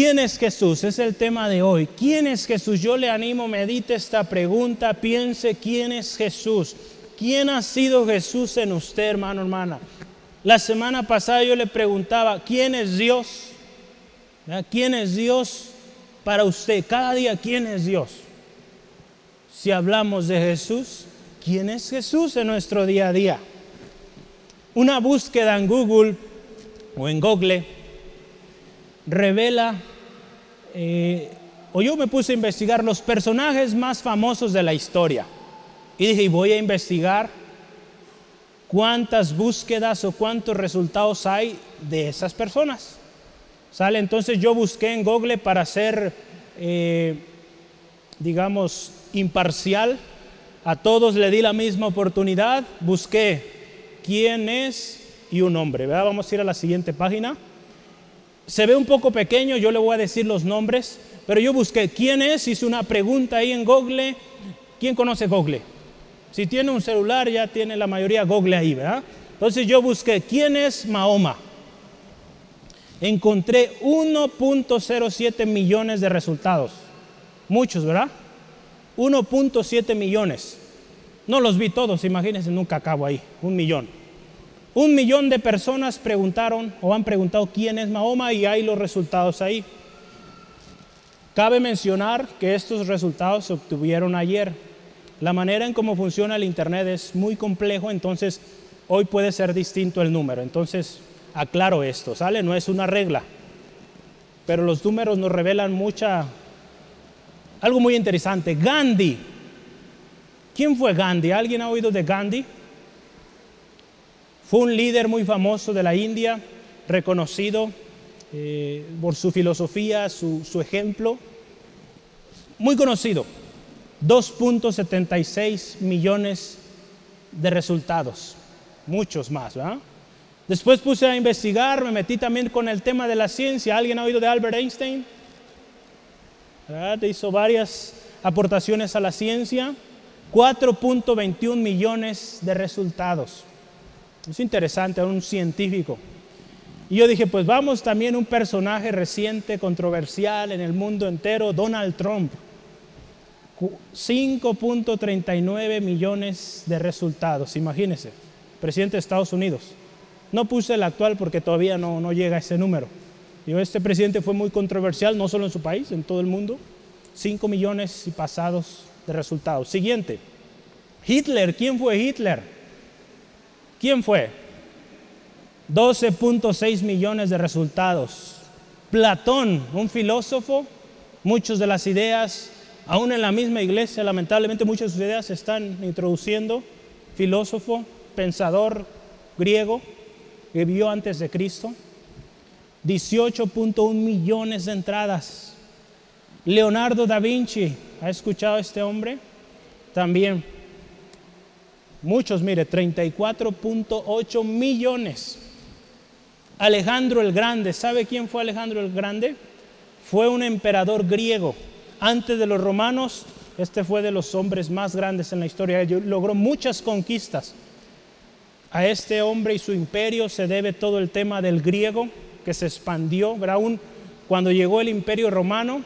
¿Quién es Jesús? Es el tema de hoy. ¿Quién es Jesús? Yo le animo, medite esta pregunta, piense quién es Jesús. ¿Quién ha sido Jesús en usted, hermano, hermana? La semana pasada yo le preguntaba, ¿quién es Dios? ¿Quién es Dios para usted? Cada día, ¿quién es Dios? Si hablamos de Jesús, ¿quién es Jesús en nuestro día a día? Una búsqueda en Google o en Google revela, eh, o yo me puse a investigar los personajes más famosos de la historia. Y dije, voy a investigar cuántas búsquedas o cuántos resultados hay de esas personas. Sale, entonces yo busqué en Google para ser, eh, digamos, imparcial. A todos le di la misma oportunidad. Busqué quién es y un nombre. Vamos a ir a la siguiente página. Se ve un poco pequeño, yo le voy a decir los nombres, pero yo busqué quién es, hice una pregunta ahí en Google. ¿Quién conoce Google? Si tiene un celular ya tiene la mayoría Google ahí, ¿verdad? Entonces yo busqué quién es Mahoma. Encontré 1.07 millones de resultados. Muchos, ¿verdad? 1.7 millones. No los vi todos, imagínense, nunca acabo ahí. Un millón. Un millón de personas preguntaron o han preguntado quién es Mahoma y hay los resultados ahí. Cabe mencionar que estos resultados se obtuvieron ayer. La manera en cómo funciona el Internet es muy complejo, entonces hoy puede ser distinto el número. Entonces, aclaro esto, ¿sale? No es una regla, pero los números nos revelan mucha, algo muy interesante. Gandhi. ¿Quién fue Gandhi? ¿Alguien ha oído de Gandhi? Fue un líder muy famoso de la India, reconocido eh, por su filosofía, su, ejemplo, muy conocido. 2.76 millones de resultados, muchos más. Después puse a investigar, me metí también con el tema de la ciencia. ¿Alguien ha oído de Albert Einstein? ¿Verdad? Hizo varias aportaciones a la ciencia. 4.21 millones de resultados. Es interesante, un científico. Y yo dije, pues vamos también un personaje reciente, controversial en el mundo entero, Donald Trump. 5.39 millones de resultados, imagínense, presidente de Estados Unidos. No puse el actual porque todavía no, no llega a ese número. Digo, este presidente fue muy controversial, no solo en su país, en todo el mundo. 5 millones y pasados de resultados. Siguiente, Hitler, ¿quién fue Hitler? ¿Quién fue? 12.6 millones de resultados. Platón, un filósofo, muchas de las ideas Aún en la misma iglesia, lamentablemente, muchas de sus ideas se están introduciendo. Filósofo, pensador griego, que vivió antes de Cristo. 18.1 millones de entradas. Leonardo da Vinci, ¿ha escuchado a este hombre? También. Muchos, mire, 34.8 millones. Alejandro el Grande, ¿sabe quién fue Alejandro el Grande? Fue un emperador griego antes de los romanos, este fue de los hombres más grandes en la historia. Logró muchas conquistas. A este hombre y su imperio se debe todo el tema del griego que se expandió. Aún cuando llegó el imperio romano,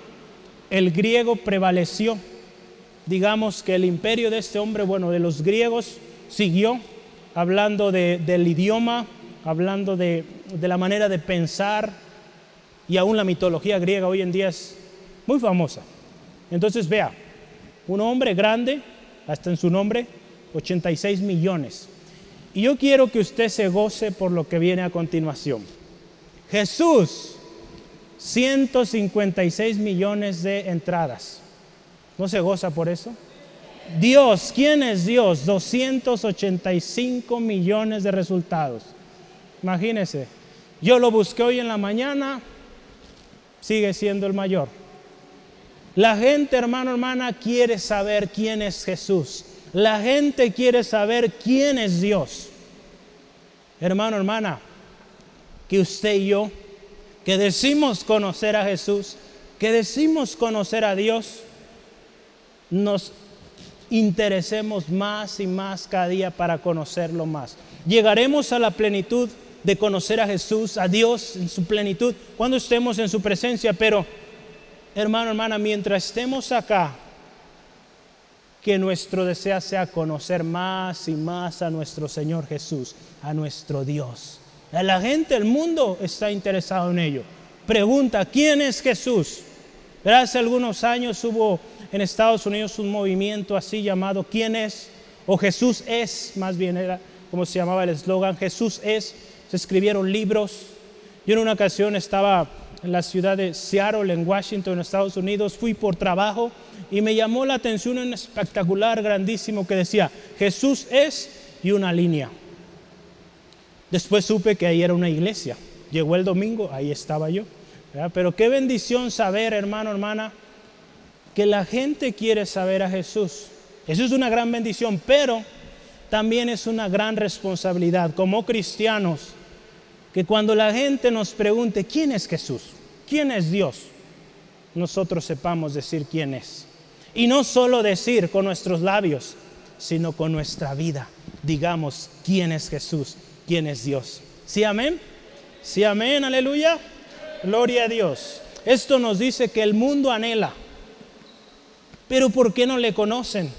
el griego prevaleció. Digamos que el imperio de este hombre, bueno, de los griegos, siguió hablando del idioma, hablando de, de la manera de pensar, y aún la mitología griega hoy en día es muy famosa. Entonces vea, un hombre grande, hasta en su nombre, 86 millones. Y yo quiero que usted se goce por lo que viene a continuación. Jesús, 156 millones de entradas. ¿No se goza por eso? Dios, ¿quién es Dios? 285 millones de resultados. Imagínese, yo lo busqué hoy en la mañana, sigue siendo el mayor. La gente, hermano, hermana, quiere saber quién es Jesús. La gente quiere saber quién es Dios. Hermano, hermana, que usted y yo, que decimos conocer a Jesús, que decimos conocer a Dios, nos interesemos más y más cada día para conocerlo más. Llegaremos a la plenitud de conocer a Jesús, a Dios en su plenitud, cuando estemos en su presencia. Pero, hermano, hermana, mientras estemos acá, que nuestro deseo sea conocer más y más a nuestro Señor Jesús, a nuestro Dios. La gente, el mundo está interesado en ello. Pregunta, ¿quién es Jesús? Hace algunos años hubo en Estados Unidos un movimiento así llamado ¿Quién es? O Jesús es, más bien era como se llamaba el eslogan, Jesús es. Se escribieron libros. Yo en una ocasión estaba en la ciudad de Seattle, en Washington, en Estados Unidos, fui por trabajo y me llamó la atención un espectacular, grandísimo que decía, Jesús es y una línea. Después supe que ahí era una iglesia. Llegó el domingo, ahí estaba yo. Pero qué bendición saber, hermano, hermana, que la gente quiere saber a Jesús. Eso es una gran bendición, pero también es una gran responsabilidad como cristianos que cuando la gente nos pregunte quién es Jesús, quién es Dios, nosotros sepamos decir quién es. Y no solo decir con nuestros labios, sino con nuestra vida. Digamos quién es Jesús, quién es Dios. ¿Sí, amén? ¿Sí, amén? Aleluya. Gloria a Dios. Esto nos dice que el mundo anhela. Pero ¿por qué no le conocen?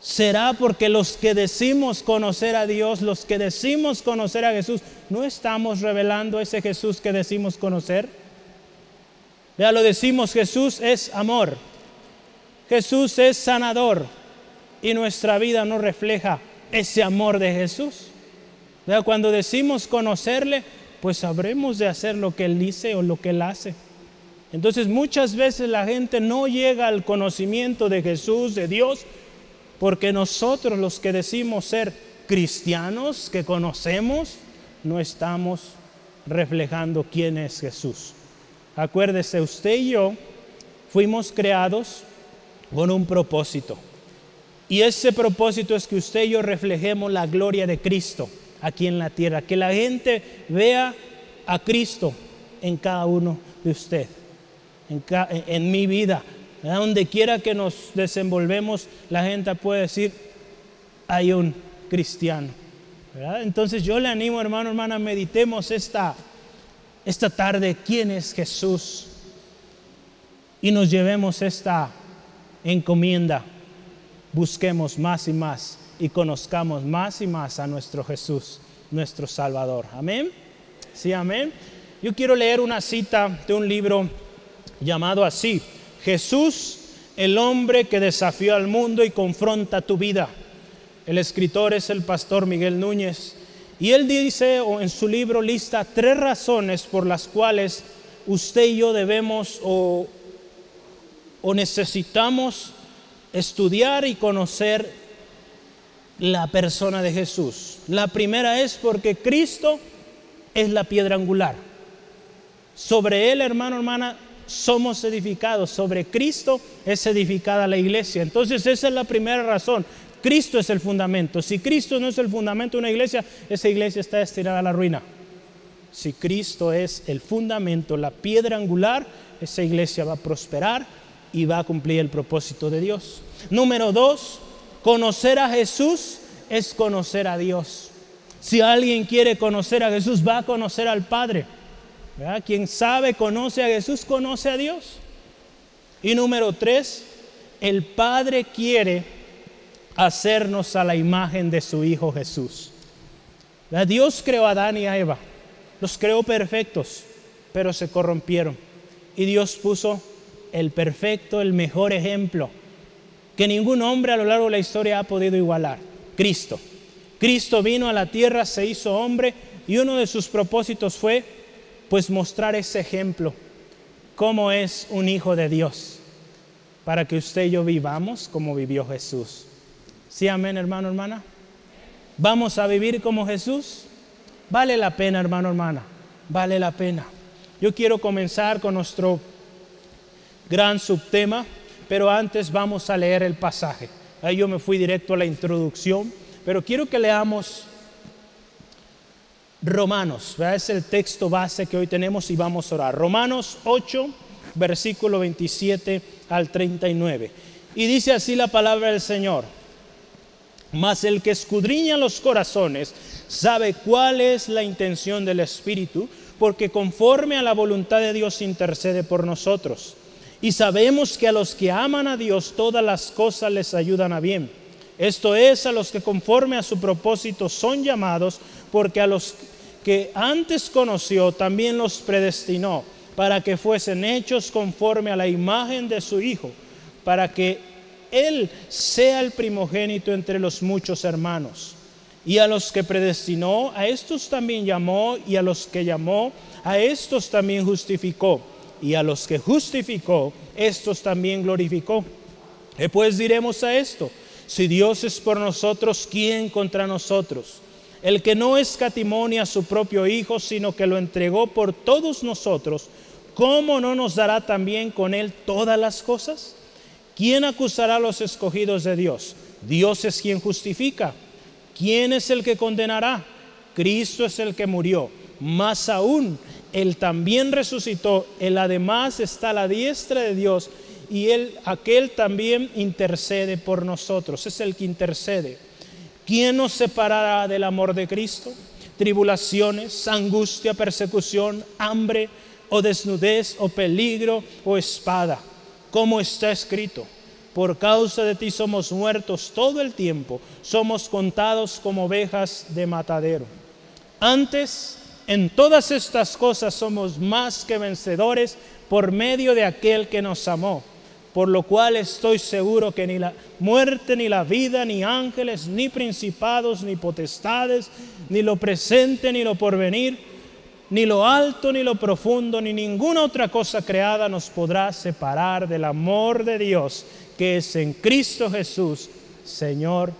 ¿Será porque los que decimos conocer a Dios, los que decimos conocer a Jesús, no estamos revelando ese Jesús que decimos conocer? Ya lo decimos, Jesús es amor. Jesús es sanador y nuestra vida no refleja ese amor de Jesús. Cuando decimos conocerle, pues sabremos de hacer lo que Él dice o lo que Él hace. Entonces muchas veces la gente no llega al conocimiento de Jesús, de Dios, porque nosotros los que decimos ser cristianos, que conocemos, no estamos reflejando quién es Jesús. Acuérdese, usted y yo fuimos creados con un propósito. Y ese propósito es que usted y yo reflejemos la gloria de Cristo aquí en la tierra, que la gente vea a Cristo en cada uno de usted, en, mi vida. Donde quiera que nos desenvolvemos, la gente puede decir, hay un cristiano. Entonces yo le animo, hermano, hermana, meditemos esta, esta tarde quién es Jesús y nos llevemos esta encomienda, busquemos más y más y conozcamos más y más a nuestro Jesús, nuestro Salvador. Amén. Sí, amén. Yo quiero leer una cita de un libro llamado así, Jesús, el hombre que desafió al mundo y confronta tu vida. El escritor es el pastor Miguel Núñez y él dice o en su libro lista tres razones por las cuales usted y yo debemos o o necesitamos estudiar y conocer la persona de Jesús. La primera es porque Cristo es la piedra angular. Sobre él, hermano, hermana, somos edificados. Sobre Cristo es edificada la iglesia. Entonces esa es la primera razón. Cristo es el fundamento. Si Cristo no es el fundamento de una iglesia, esa iglesia está destinada a la ruina. Si Cristo es el fundamento, la piedra angular, esa iglesia va a prosperar y va a cumplir el propósito de Dios. Número dos, conocer a Jesús es conocer a Dios. Si alguien quiere conocer a Jesús, va a conocer al Padre. Quien sabe, conoce a Jesús, conoce a Dios. Y número tres, el Padre quiere hacernos a la imagen de su Hijo Jesús. Dios creó a Adán y a Eva, los creó perfectos, pero se corrompieron. Y Dios puso el perfecto, el mejor ejemplo que ningún hombre a lo largo de la historia ha podido igualar, Cristo. Cristo vino a la tierra, se hizo hombre y uno de sus propósitos fue pues mostrar ese ejemplo, cómo es un hijo de Dios, para que usted y yo vivamos como vivió Jesús. ¿Sí, amén, hermano, hermana? ¿Vamos a vivir como Jesús? Vale la pena, hermano, hermana, vale la pena. Yo quiero comenzar con nuestro gran subtema, pero antes vamos a leer el pasaje. Ahí yo me fui directo a la introducción, pero quiero que leamos Romanos, es el texto base que hoy tenemos y vamos a orar. Romanos 8, versículo 27 al 39. Y dice así la palabra del Señor. Mas el que escudriña los corazones sabe cuál es la intención del Espíritu, porque conforme a la voluntad de Dios intercede por nosotros. Y sabemos que a los que aman a Dios todas las cosas les ayudan a bien. Esto es a los que conforme a su propósito son llamados, porque a los que antes conoció también los predestinó para que fuesen hechos conforme a la imagen de su Hijo, para que Él sea el primogénito entre los muchos hermanos. Y a los que predestinó, a estos también llamó, y a los que llamó, a estos también justificó y a los que justificó, estos también glorificó. ¿Qué pues diremos a esto? Si Dios es por nosotros, ¿quién contra nosotros? El que no escatimonia a su propio Hijo, sino que lo entregó por todos nosotros, ¿cómo no nos dará también con él todas las cosas? ¿Quién acusará a los escogidos de Dios? Dios es quien justifica. ¿Quién es el que condenará? Cristo es el que murió. Más aún, él también resucitó, Él además está a la diestra de Dios y Él, aquel también intercede por nosotros, es el que intercede. ¿Quién nos separará del amor de Cristo? Tribulaciones, angustia, persecución, hambre o desnudez o peligro o espada, como está escrito. Por causa de ti somos muertos todo el tiempo, somos contados como ovejas de matadero. Antes en todas estas cosas somos más que vencedores por medio de aquel que nos amó, por lo cual estoy seguro que ni la muerte, ni la vida, ni ángeles, ni principados, ni potestades, ni lo presente, ni lo porvenir, ni lo alto, ni lo profundo, ni ninguna otra cosa creada nos podrá separar del amor de Dios que es en Cristo Jesús, Señor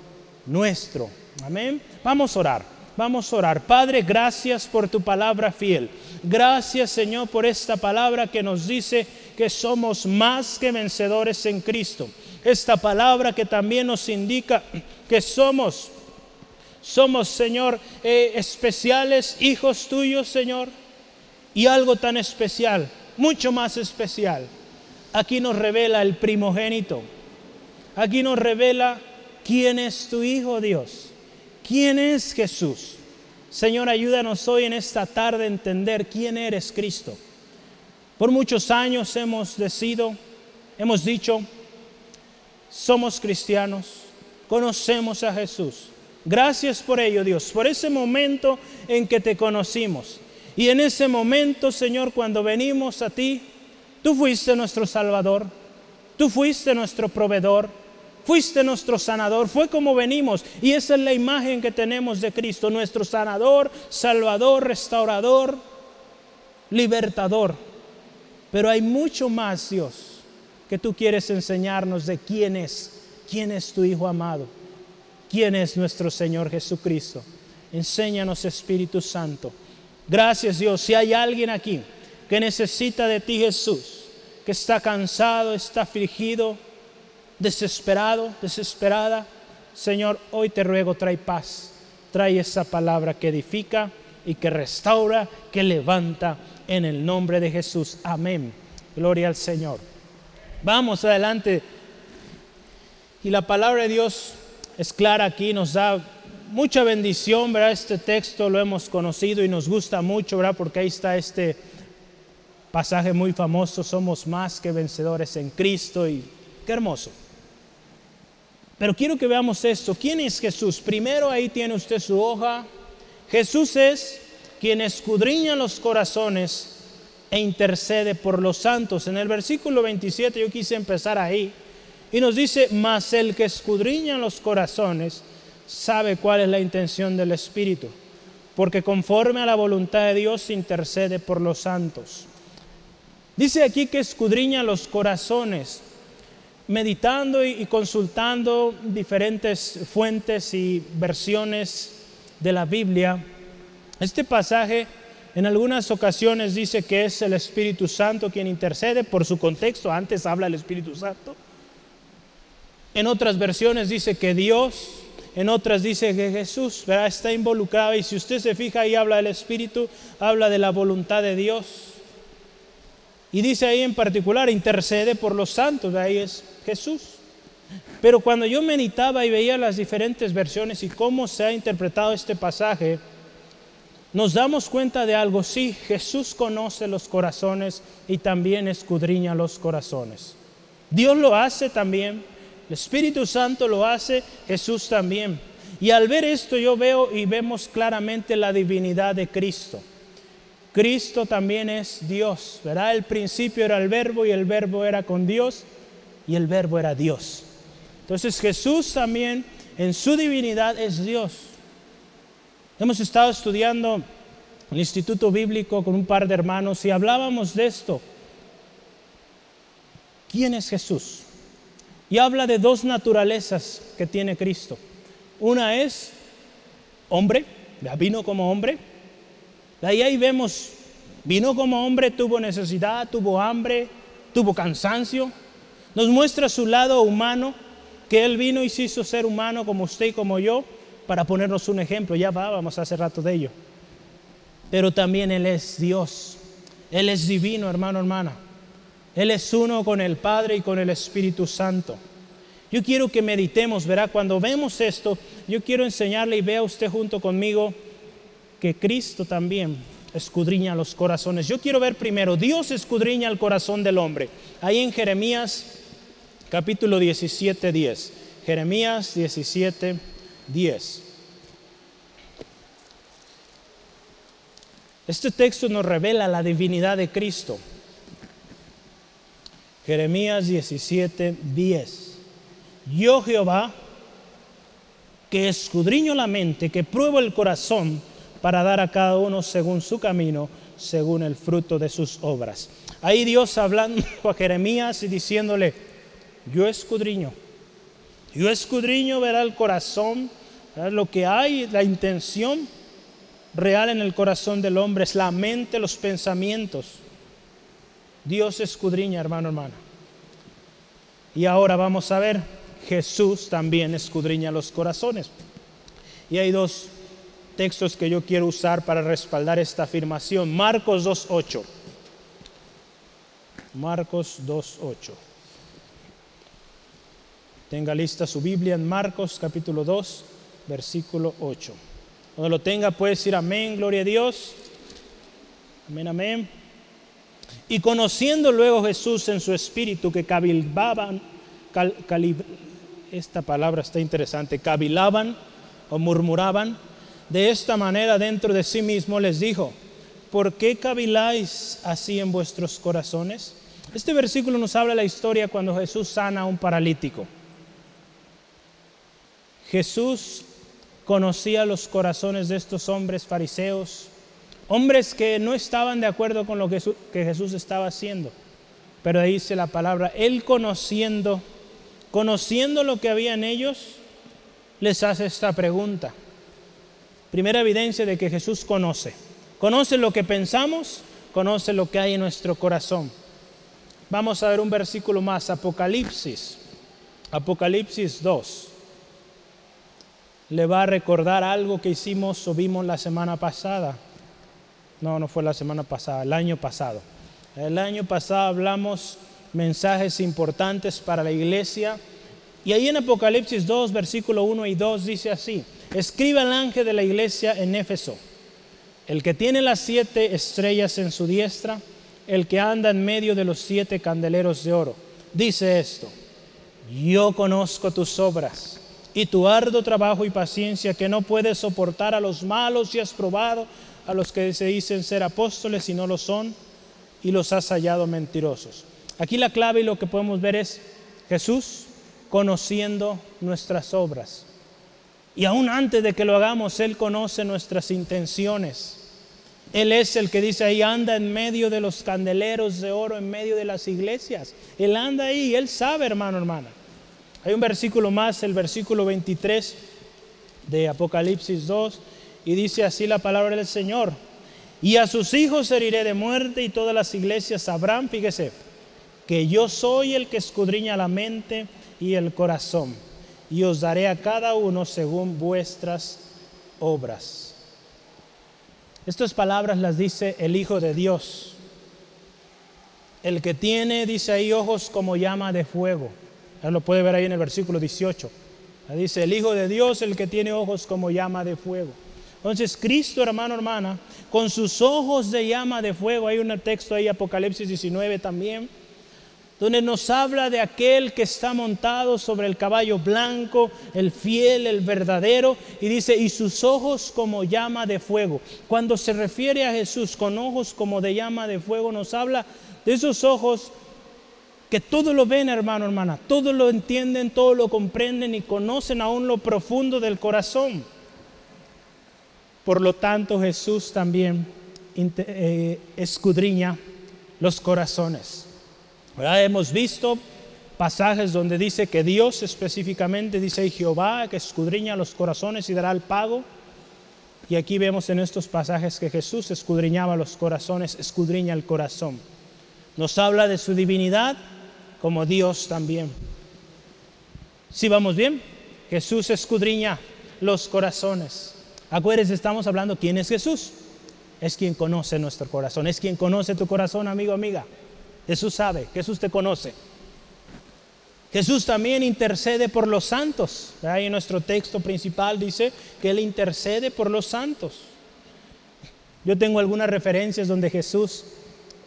nuestro. Amén. Vamos a orar. Vamos a orar. Padre, gracias por tu palabra fiel. Gracias, Señor, por esta palabra que nos dice que somos más que vencedores en Cristo. Esta palabra que también nos indica que somos, somos, Señor, eh, especiales, hijos tuyos, Señor. Y algo tan especial, mucho más especial. Aquí nos revela el primogénito. Aquí nos revela quién es tu Hijo, Dios. ¿Quién es Jesús? Señor, ayúdanos hoy en esta tarde a entender quién eres Cristo. Por muchos años hemos decidido, hemos dicho, somos cristianos, conocemos a Jesús. Gracias por ello, Dios, por ese momento en que te conocimos. Y en ese momento, Señor, cuando venimos a ti, tú fuiste nuestro Salvador, tú fuiste nuestro proveedor, fuiste nuestro sanador, fue como venimos. Y esa es la imagen que tenemos de Cristo, nuestro sanador, salvador, restaurador, libertador. Pero hay mucho más, Dios, que tú quieres enseñarnos de quién es, quién es tu Hijo amado, quién es nuestro Señor Jesucristo. Enséñanos, Espíritu Santo. Gracias, Dios. Si hay alguien aquí que necesita de ti, Jesús, que está cansado, está afligido, desesperado, desesperada, Señor, hoy te ruego, trae paz, trae esa palabra que edifica y que restaura, que levanta en el nombre de Jesús. Amén. Gloria al Señor. Vamos adelante. Y la palabra de Dios es clara aquí, nos da mucha bendición, ¿verdad? Este texto lo hemos conocido y nos gusta mucho, ¿verdad? Porque ahí está este pasaje muy famoso, somos más que vencedores en Cristo y qué hermoso. Pero quiero que veamos esto. ¿Quién es Jesús? Primero ahí tiene usted su hoja. Jesús es quien escudriña los corazones e intercede por los santos. En el versículo 27 yo quise empezar ahí. Y nos dice, mas el que escudriña los corazones sabe cuál es la intención del Espíritu, porque conforme a la voluntad de Dios intercede por los santos. Dice aquí que escudriña los corazones meditando y consultando diferentes fuentes y versiones de la Biblia, este pasaje en algunas ocasiones dice que es el Espíritu Santo quien intercede por su contexto, antes habla el Espíritu Santo. En otras versiones dice que Dios, en otras dice que Jesús está involucrado y si usted se fija ahí habla del Espíritu, habla de la voluntad de Dios. Y dice ahí en particular, intercede por los santos, ahí es Jesús. Pero cuando yo meditaba y veía las diferentes versiones y cómo se ha interpretado este pasaje, nos damos cuenta de algo. Sí, Jesús conoce los corazones y también escudriña los corazones. Dios lo hace también, el Espíritu Santo lo hace, Jesús también. Y al ver esto yo veo y vemos claramente la divinidad de Cristo. Cristo también es Dios, ¿verdad? El principio era el verbo y el verbo era con Dios y el verbo era Dios. Entonces Jesús también en su divinidad es Dios. Hemos estado estudiando en el Instituto Bíblico con un par de hermanos y hablábamos de esto. ¿Quién es Jesús? Y habla de dos naturalezas que tiene Cristo. Una es hombre, vino como hombre. Ahí, ahí vemos, vino como hombre, tuvo necesidad, tuvo hambre, tuvo cansancio. Nos muestra su lado humano que Él vino y se hizo ser humano como usted y como yo para ponernos un ejemplo. Ya vamos hace rato de ello. Pero también Él es Dios. Él es divino, hermano, hermana. Él es uno con el Padre y con el Espíritu Santo. Yo quiero que meditemos, verá, cuando vemos esto, yo quiero enseñarle y vea usted junto conmigo que Cristo también escudriña los corazones. Yo quiero ver primero, Dios escudriña el corazón del hombre. Ahí en Jeremías capítulo 17, 10. Jeremías 17, 10. Este texto nos revela la divinidad de Cristo. Jeremías 17, 10. Yo Jehová, que escudriño la mente, que pruebo el corazón para dar a cada uno según su camino, según el fruto de sus obras. Ahí Dios hablando a Jeremías y diciéndole, yo escudriño. Yo escudriño, verá el corazón, lo que hay, la intención real en el corazón del hombre, es la mente, los pensamientos. Dios escudriña, hermano, hermana. Y ahora vamos a ver, Jesús también escudriña los corazones. Y hay dos textos que yo quiero usar para respaldar esta afirmación. Marcos 2.8. Marcos 2.8. Tenga lista su Biblia en Marcos capítulo 2, versículo 8. Cuando lo tenga puede decir amén, gloria a Dios. Amén, amén. Y conociendo luego Jesús en su espíritu que cabilbaban, esta palabra está interesante, cavilaban o murmuraban, de esta manera dentro de sí mismo les dijo, ¿por qué caviláis así en vuestros corazones? Este versículo nos habla de la historia cuando Jesús sana a un paralítico. Jesús conocía los corazones de estos hombres fariseos, hombres que no estaban de acuerdo con lo que Jesús estaba haciendo. Pero ahí dice la palabra, Él conociendo, conociendo lo que había en ellos, les hace esta pregunta. Primera evidencia de que Jesús conoce. Conoce lo que pensamos, conoce lo que hay en nuestro corazón. Vamos a ver un versículo más, Apocalipsis, Apocalipsis 2 le va a recordar algo que hicimos o vimos la semana pasada. No, no fue la semana pasada, el año pasado. El año pasado hablamos mensajes importantes para la iglesia. Y ahí en Apocalipsis 2, versículo 1 y 2 dice así, escribe al ángel de la iglesia en Éfeso, el que tiene las siete estrellas en su diestra, el que anda en medio de los siete candeleros de oro. Dice esto, yo conozco tus obras y tu arduo trabajo y paciencia que no puedes soportar a los malos y has probado a los que se dicen ser apóstoles y no lo son y los has hallado mentirosos. Aquí la clave y lo que podemos ver es Jesús conociendo nuestras obras. Y aún antes de que lo hagamos, Él conoce nuestras intenciones. Él es el que dice ahí, anda en medio de los candeleros de oro, en medio de las iglesias. Él anda ahí, Él sabe, hermano, hermana. Hay un versículo más, el versículo 23 de Apocalipsis 2, y dice así la palabra del Señor. Y a sus hijos heriré de muerte y todas las iglesias sabrán, fíjese, que yo soy el que escudriña la mente y el corazón, y os daré a cada uno según vuestras obras. Estas palabras las dice el Hijo de Dios, el que tiene, dice ahí, ojos como llama de fuego lo puede ver ahí en el versículo 18. Dice, el Hijo de Dios, el que tiene ojos como llama de fuego. Entonces, Cristo, hermano, hermana, con sus ojos de llama de fuego, hay un texto ahí, Apocalipsis 19 también, donde nos habla de aquel que está montado sobre el caballo blanco, el fiel, el verdadero, y dice, y sus ojos como llama de fuego. Cuando se refiere a Jesús con ojos como de llama de fuego, nos habla de esos ojos que todo lo ven, hermano, hermana, todo lo entienden, todo lo comprenden y conocen aún lo profundo del corazón. Por lo tanto, Jesús también eh, escudriña los corazones. Hemos visto pasajes donde dice que Dios específicamente dice Jehová que escudriña los corazones y dará el pago. Y aquí vemos en estos pasajes que Jesús escudriñaba los corazones, escudriña el corazón. Nos habla de su divinidad, como Dios también. Si vamos bien, Jesús escudriña los corazones. Acuérdense, estamos hablando quién es Jesús. Es quien conoce nuestro corazón, es quien conoce tu corazón, amigo, amiga. Jesús sabe, Jesús te conoce. Jesús también intercede por los santos. Ahí en nuestro texto principal dice que Él intercede por los santos. Yo tengo algunas referencias donde Jesús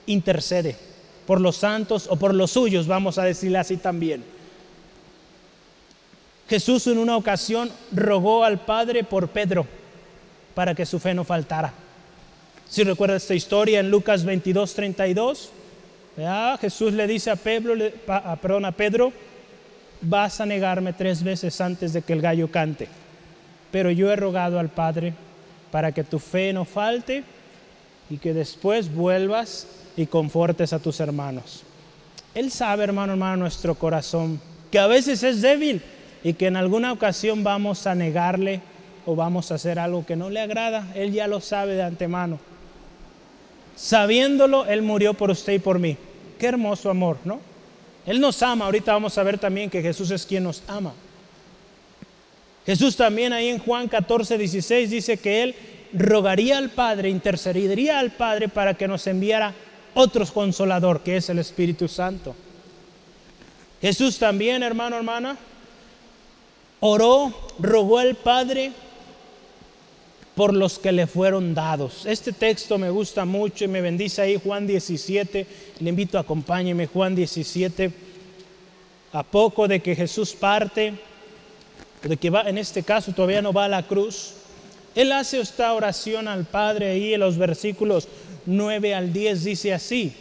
intercede por los santos o por los suyos, vamos a decirle así también. Jesús en una ocasión rogó al Padre por Pedro para que su fe no faltara. Si recuerda esta historia en Lucas 22, 32, Jesús le dice a Pedro, a, a Pedro, vas a negarme tres veces antes de que el gallo cante. Pero yo he rogado al Padre para que tu fe no falte y que después vuelvas y confortes a tus hermanos. Él sabe, hermano, hermano, nuestro corazón, que a veces es débil y que en alguna ocasión vamos a negarle o vamos a hacer algo que no le agrada. Él ya lo sabe de antemano. Sabiéndolo, Él murió por usted y por mí. Qué hermoso amor, ¿no? Él nos ama. Ahorita vamos a ver también que Jesús es quien nos ama. Jesús también ahí en Juan 14, 16 dice que Él rogaría al Padre, intercedería al Padre para que nos enviara otro consolador, que es el Espíritu Santo. Jesús también, hermano, hermana, oró, rogó al Padre por los que le fueron dados. Este texto me gusta mucho y me bendice ahí Juan 17. Le invito a acompáñeme Juan 17. A poco de que Jesús parte, de que va, en este caso todavía no va a la cruz, él hace esta oración al Padre ahí en los versículos 9 al 10 dice así,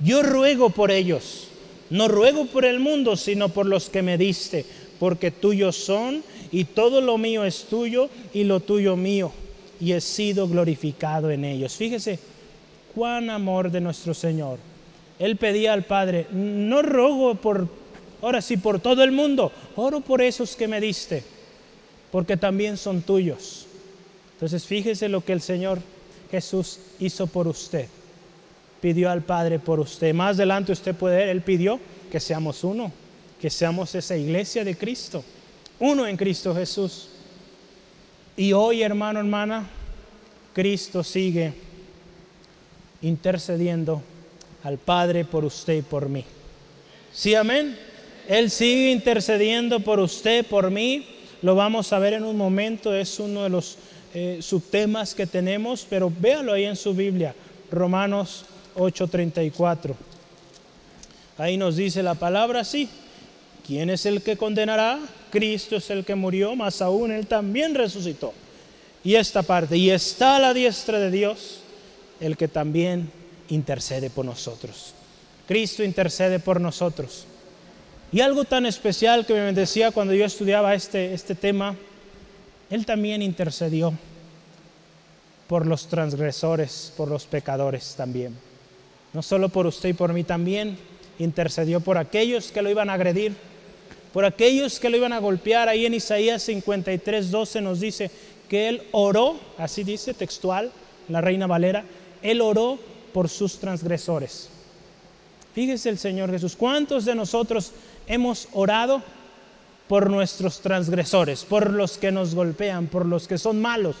yo ruego por ellos, no ruego por el mundo, sino por los que me diste, porque tuyos son y todo lo mío es tuyo y lo tuyo mío, y he sido glorificado en ellos. Fíjese cuán amor de nuestro Señor. Él pedía al Padre, no rogo por, ahora sí, por todo el mundo, oro por esos que me diste, porque también son tuyos. Entonces fíjese lo que el Señor Jesús hizo por usted. Pidió al Padre por usted. Más adelante usted puede ver, Él pidió que seamos uno, que seamos esa iglesia de Cristo, uno en Cristo Jesús. Y hoy, hermano, hermana, Cristo sigue intercediendo al Padre por usted y por mí. Sí, amén. Él sigue intercediendo por usted, por mí. Lo vamos a ver en un momento. Es uno de los eh, subtemas que tenemos, pero véalo ahí en su Biblia, Romanos 8:34. Ahí nos dice la palabra así, ¿quién es el que condenará? Cristo es el que murió, más aún Él también resucitó. Y esta parte, y está a la diestra de Dios, el que también intercede por nosotros. Cristo intercede por nosotros. Y algo tan especial que me decía cuando yo estudiaba este, este tema, él también intercedió por los transgresores, por los pecadores también. No solo por usted y por mí, también intercedió por aquellos que lo iban a agredir, por aquellos que lo iban a golpear. Ahí en Isaías 53, 12 nos dice que Él oró, así dice textual, la Reina Valera, Él oró por sus transgresores. Fíjese el Señor Jesús, ¿cuántos de nosotros hemos orado por nuestros transgresores, por los que nos golpean, por los que son malos.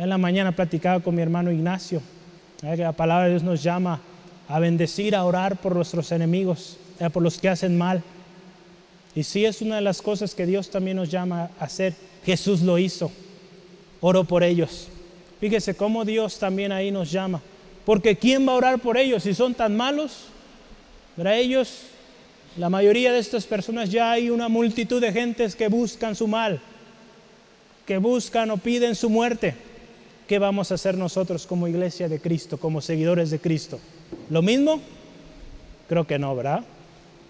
En la mañana platicaba con mi hermano Ignacio, que la palabra de Dios nos llama a bendecir, a orar por nuestros enemigos, por los que hacen mal. Y sí es una de las cosas que Dios también nos llama a hacer. Jesús lo hizo. Oro por ellos. Fíjese cómo Dios también ahí nos llama. Porque ¿quién va a orar por ellos si son tan malos? Para ellos, la mayoría de estas personas ya hay una multitud de gentes que buscan su mal, que buscan o piden su muerte. ¿Qué vamos a hacer nosotros como iglesia de Cristo, como seguidores de Cristo? ¿Lo mismo? Creo que no, ¿verdad?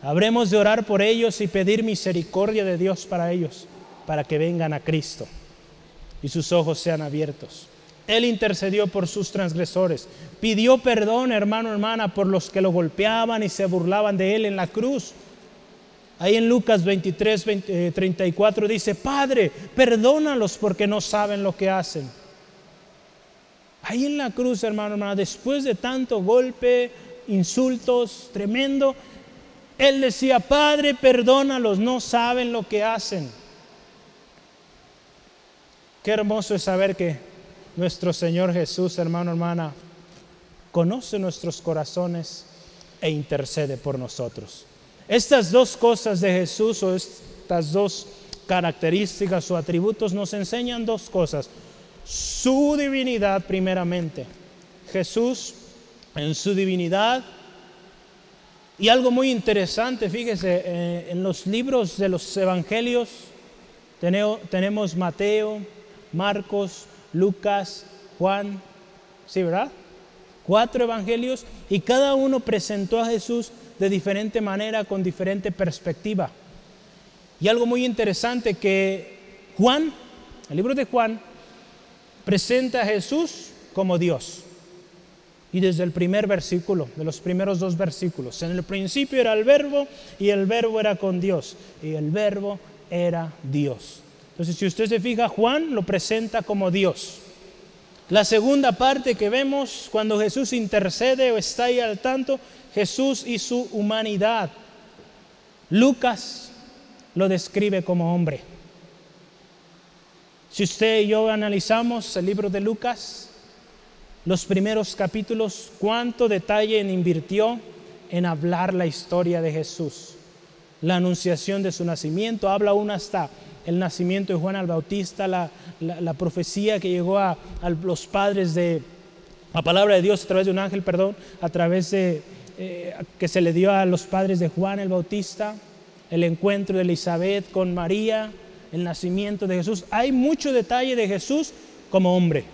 Habremos de orar por ellos y pedir misericordia de Dios para ellos, para que vengan a Cristo y sus ojos sean abiertos. Él intercedió por sus transgresores, pidió perdón, hermano, hermana, por los que lo golpeaban y se burlaban de él en la cruz. Ahí en Lucas 23, 34 eh, dice, Padre, perdónalos porque no saben lo que hacen. Ahí en la cruz, hermano, hermana, después de tanto golpe, insultos, tremendo, él decía, Padre, perdónalos, no saben lo que hacen. Qué hermoso es saber que nuestro Señor Jesús, hermano, hermana, conoce nuestros corazones e intercede por nosotros. Estas dos cosas de Jesús o estas dos características o atributos nos enseñan dos cosas. Su divinidad primeramente. Jesús en su divinidad. Y algo muy interesante, fíjese, eh, en los libros de los evangelios tenemos Mateo, Marcos, Lucas, Juan, ¿sí, verdad? Cuatro evangelios y cada uno presentó a Jesús de diferente manera, con diferente perspectiva. Y algo muy interesante que Juan, el libro de Juan, presenta a Jesús como Dios. Y desde el primer versículo, de los primeros dos versículos, en el principio era el verbo y el verbo era con Dios y el verbo era Dios. Entonces, si usted se fija, Juan lo presenta como Dios. La segunda parte que vemos cuando Jesús intercede o está ahí al tanto, Jesús y su humanidad. Lucas lo describe como hombre. Si usted y yo analizamos el libro de Lucas, los primeros capítulos, cuánto detalle invirtió en hablar la historia de Jesús, la anunciación de su nacimiento, habla aún hasta el nacimiento de Juan el Bautista, la, profecía que llegó a, los padres de la palabra de Dios a través de un ángel, perdón, a través de eh, que se le dio a los padres de Juan el Bautista, el encuentro de Elizabeth con María, el nacimiento de Jesús. Hay mucho detalle de Jesús como hombre.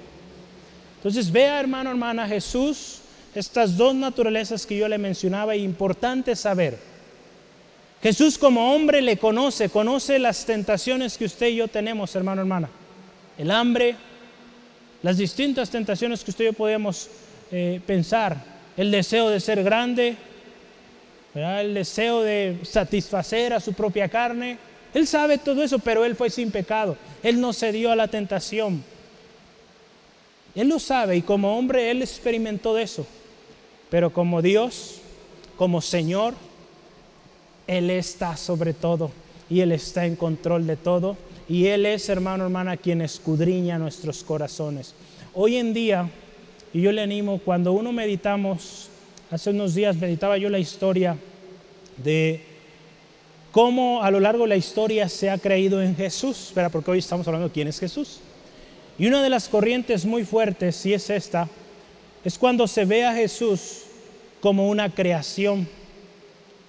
Entonces vea hermano, hermana, Jesús, estas dos naturalezas que yo le mencionaba, importante saber. Jesús como hombre le conoce, conoce las tentaciones que usted y yo tenemos, hermano, hermana. El hambre, las distintas tentaciones que usted y yo podemos eh, pensar. El deseo de ser grande, el deseo de satisfacer a su propia carne. Él sabe todo eso, pero él fue sin pecado. Él no cedió a la tentación. Él lo sabe y como hombre Él experimentó de eso. Pero como Dios, como Señor, Él está sobre todo y Él está en control de todo. Y Él es, hermano, hermana, quien escudriña nuestros corazones. Hoy en día, y yo le animo, cuando uno meditamos, hace unos días meditaba yo la historia de cómo a lo largo de la historia se ha creído en Jesús. Espera, porque hoy estamos hablando de quién es Jesús. Y una de las corrientes muy fuertes, si es esta, es cuando se ve a Jesús como una creación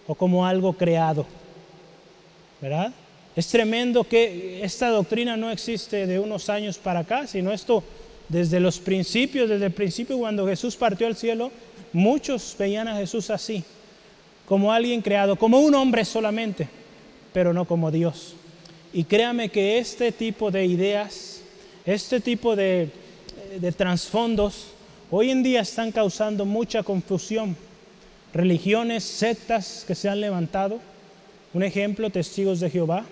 o como algo creado. ¿Verdad? Es tremendo que esta doctrina no existe de unos años para acá, sino esto desde los principios, desde el principio cuando Jesús partió al cielo, muchos veían a Jesús así, como alguien creado, como un hombre solamente, pero no como Dios. Y créame que este tipo de ideas este tipo de, de trasfondos hoy en día están causando mucha confusión. Religiones, sectas que se han levantado, un ejemplo, testigos de Jehová,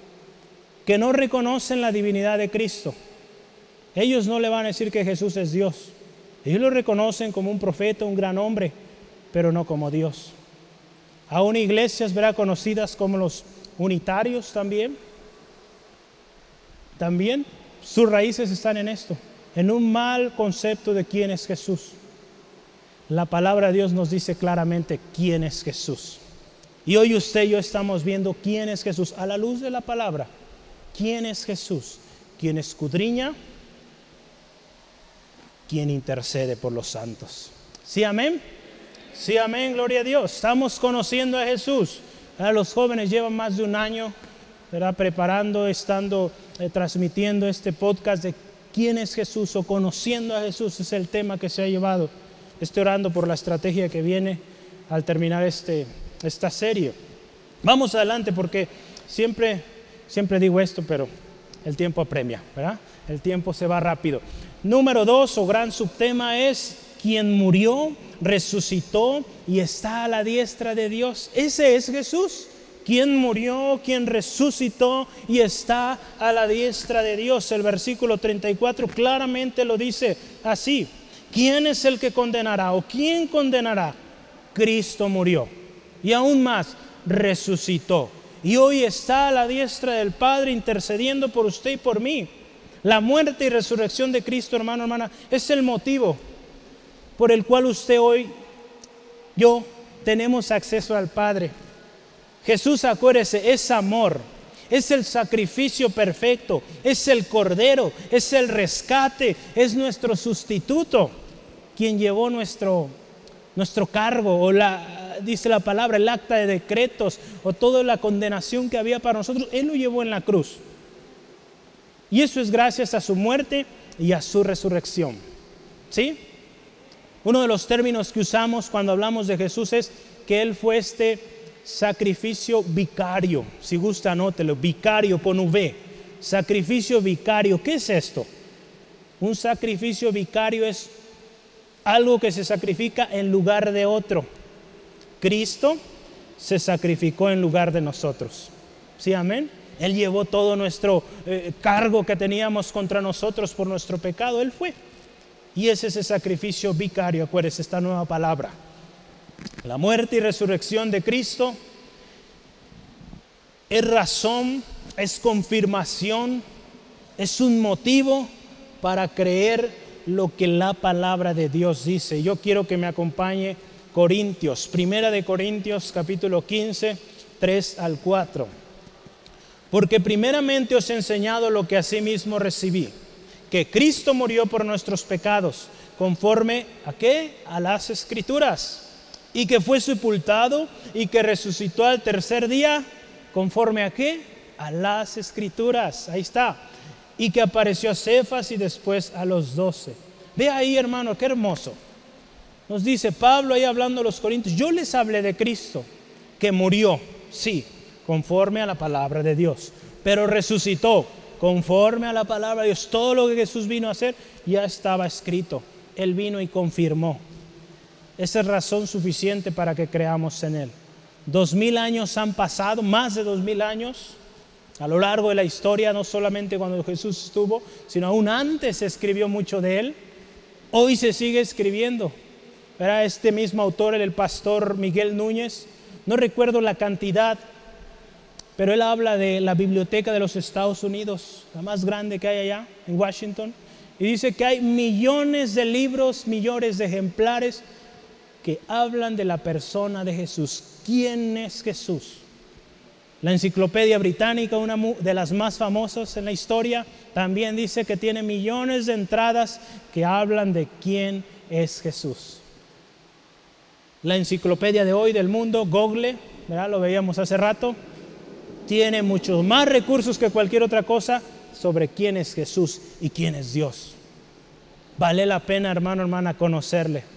que no reconocen la divinidad de Cristo. Ellos no le van a decir que Jesús es Dios. Ellos lo reconocen como un profeta, un gran hombre, pero no como Dios. Aún iglesias, verá, conocidas como los unitarios también. También sus raíces están en esto, en un mal concepto de quién es Jesús. La palabra de Dios nos dice claramente quién es Jesús. Y hoy usted y yo estamos viendo quién es Jesús a la luz de la palabra. ¿Quién es Jesús? ¿Quién escudriña? ¿Quién intercede por los santos? ¿Sí, amén? Sí, amén, gloria a Dios. Estamos conociendo a Jesús. Los jóvenes llevan más de un año preparando, estando eh, transmitiendo este podcast de quién es Jesús o conociendo a Jesús. Es el tema que se ha llevado. Estoy orando por la estrategia que viene al terminar este, esta serie. Vamos adelante porque siempre, siempre digo esto, pero el tiempo apremia, ¿verdad? El tiempo se va rápido. Número dos o gran subtema es quien murió, resucitó y está a la diestra de Dios. Ese es Jesús. Quien murió, quien resucitó y está a la diestra de Dios. El versículo 34 claramente lo dice así. ¿Quién es el que condenará o quién condenará? Cristo murió y aún más resucitó. Y hoy está a la diestra del Padre intercediendo por usted y por mí. La muerte y resurrección de Cristo, hermano, hermana, es el motivo por el cual usted hoy, yo, tenemos acceso al Padre. Jesús, acuérdese, es amor, es el sacrificio perfecto, es el cordero, es el rescate, es nuestro sustituto, quien llevó nuestro, nuestro cargo o la, dice la palabra, el acta de decretos o toda la condenación que había para nosotros, Él lo llevó en la cruz. Y eso es gracias a su muerte y a su resurrección. ¿Sí? Uno de los términos que usamos cuando hablamos de Jesús es que Él fue este sacrificio vicario. Si gusta, anótelo. Vicario con V. Sacrificio vicario. ¿Qué es esto? Un sacrificio vicario es algo que se sacrifica en lugar de otro. Cristo se sacrificó en lugar de nosotros. ¿Sí, amén? Él llevó todo nuestro eh, cargo que teníamos contra nosotros por nuestro pecado. Él fue. Y es ese sacrificio vicario, acuérdense, esta nueva palabra. La muerte y resurrección de Cristo es razón, es confirmación, es un motivo para creer lo que la palabra de Dios dice. Yo quiero que me acompañe Corintios, Primera de Corintios capítulo 15, 3 al 4. Porque primeramente os he enseñado lo que asimismo recibí, que Cristo murió por nuestros pecados, conforme a qué? A las escrituras, y que fue sepultado y que resucitó al tercer día, conforme a qué? A las escrituras. Ahí está. Y que apareció a Cefas y después a los doce. Ve ahí, hermano, qué hermoso. Nos dice Pablo ahí hablando a los corintios, yo les hablé de Cristo, que murió, sí, conforme a la palabra de Dios, pero resucitó conforme a la palabra de Dios. Todo lo que Jesús vino a hacer ya estaba escrito. Él vino y confirmó. Esa es razón suficiente para que creamos en Él. Dos mil años han pasado, más de dos mil años, a lo largo de la historia, no solamente cuando Jesús estuvo, sino aún antes se escribió mucho de Él. Hoy se sigue escribiendo. Era este mismo autor, el pastor Miguel Núñez. No recuerdo la cantidad, pero él habla de la biblioteca de los Estados Unidos, la más grande que hay allá en Washington. Y dice que hay millones de libros, millones de ejemplares que hablan de la persona de Jesús. ¿Quién es Jesús? La enciclopedia británica, una de las más famosas en la historia, también dice que tiene millones de entradas que hablan de quién es Jesús. La enciclopedia de hoy del mundo, Google, lo veíamos hace rato, tiene muchos más recursos que cualquier otra cosa sobre quién es Jesús y quién es Dios. Vale la pena, hermano, hermana, conocerle.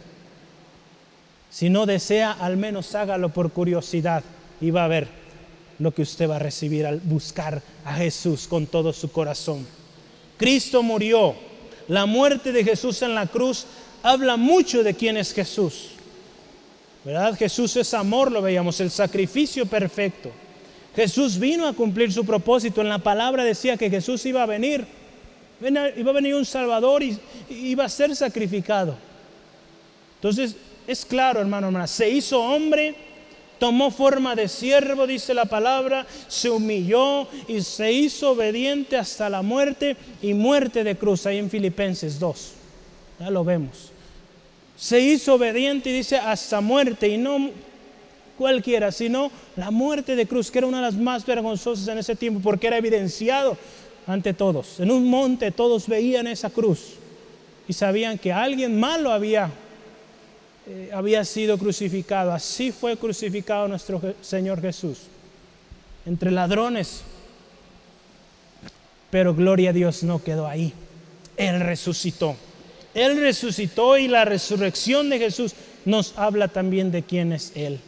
Si no desea, al menos hágalo por curiosidad y va a ver lo que usted va a recibir al buscar a Jesús con todo su corazón. Cristo murió. La muerte de Jesús en la cruz habla mucho de quién es Jesús. ¿Verdad? Jesús es amor, lo veíamos, el sacrificio perfecto. Jesús vino a cumplir su propósito. En la palabra decía que Jesús iba a venir. Iba a venir un Salvador y iba a ser sacrificado. Entonces, es claro, hermano, hermana, se hizo hombre, tomó forma de siervo, dice la palabra, se humilló y se hizo obediente hasta la muerte y muerte de cruz, ahí en Filipenses 2. Ya lo vemos se hizo obediente y dice hasta muerte y no cualquiera, sino la muerte de cruz, que era una de las más vergonzosas en ese tiempo, porque era evidenciado ante todos. En un monte todos veían esa cruz y sabían que alguien malo había, eh, había sido crucificado. Así fue crucificado nuestro Señor Jesús, entre ladrones. Pero gloria a Dios no quedó ahí. Él resucitó. Él resucitó y la resurrección de Jesús nos habla también de quién es Él.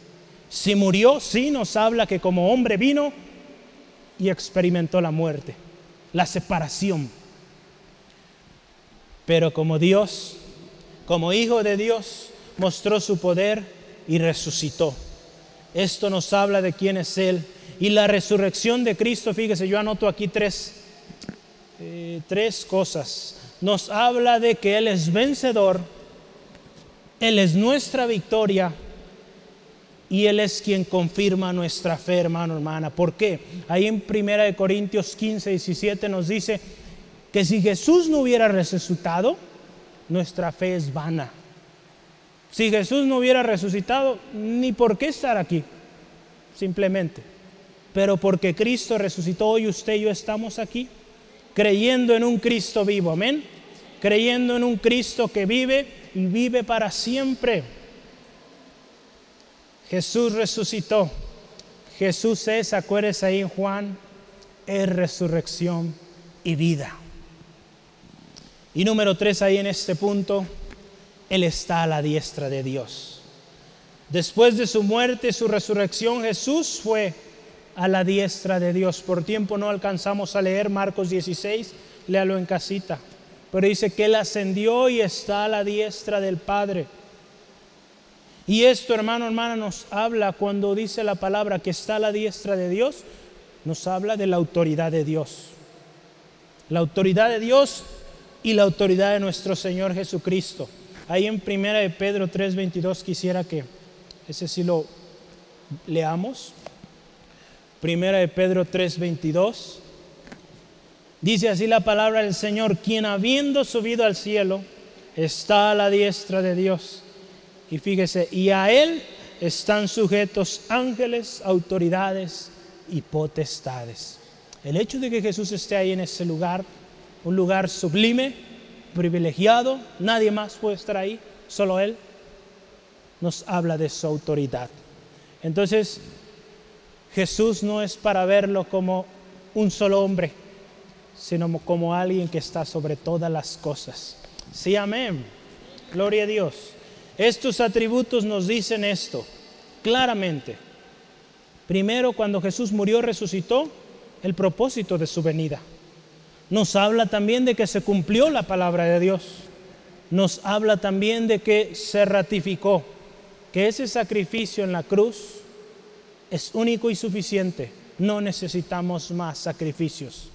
Si murió, sí nos habla que como hombre vino y experimentó la muerte, la separación. Pero como Dios, como Hijo de Dios, mostró su poder y resucitó. Esto nos habla de quién es Él. Y la resurrección de Cristo, fíjese, yo anoto aquí tres, eh, tres cosas. Nos habla de que Él es vencedor, Él es nuestra victoria y Él es quien confirma nuestra fe, hermano, hermana. ¿Por qué? Ahí en 1 Corintios 15, 17 nos dice que si Jesús no hubiera resucitado, nuestra fe es vana. Si Jesús no hubiera resucitado, ni por qué estar aquí, simplemente. Pero porque Cristo resucitó, hoy usted y yo estamos aquí, creyendo en un Cristo vivo, amén. Creyendo en un Cristo que vive y vive para siempre. Jesús resucitó. Jesús es, acuérdese ahí en Juan, es resurrección y vida. Y número tres, ahí en este punto, Él está a la diestra de Dios. Después de su muerte, su resurrección, Jesús fue a la diestra de Dios. Por tiempo no alcanzamos a leer Marcos 16, léalo en casita. Pero dice que Él ascendió y está a la diestra del Padre. Y esto, hermano, hermana, nos habla cuando dice la palabra que está a la diestra de Dios, nos habla de la autoridad de Dios. La autoridad de Dios y la autoridad de nuestro Señor Jesucristo. Ahí en primera de Pedro 3:22 quisiera que ese sí lo leamos. Primera de Pedro 3:22. Dice así la palabra del Señor, quien habiendo subido al cielo está a la diestra de Dios y fíjese, y a Él están sujetos ángeles, autoridades y potestades. El hecho de que Jesús esté ahí en ese lugar, un lugar sublime, privilegiado, nadie más puede estar ahí, solo Él, nos habla de su autoridad. Entonces, Jesús no es para verlo como un solo hombre, sino como alguien que está sobre todas las cosas. Sí, amén. Gloria a Dios. Estos atributos nos dicen esto claramente. Primero, cuando Jesús murió, resucitó, el propósito de su venida. Nos habla también de que se cumplió la palabra de Dios. Nos habla también de que se ratificó, que ese sacrificio en la cruz es único y suficiente. No necesitamos más sacrificios.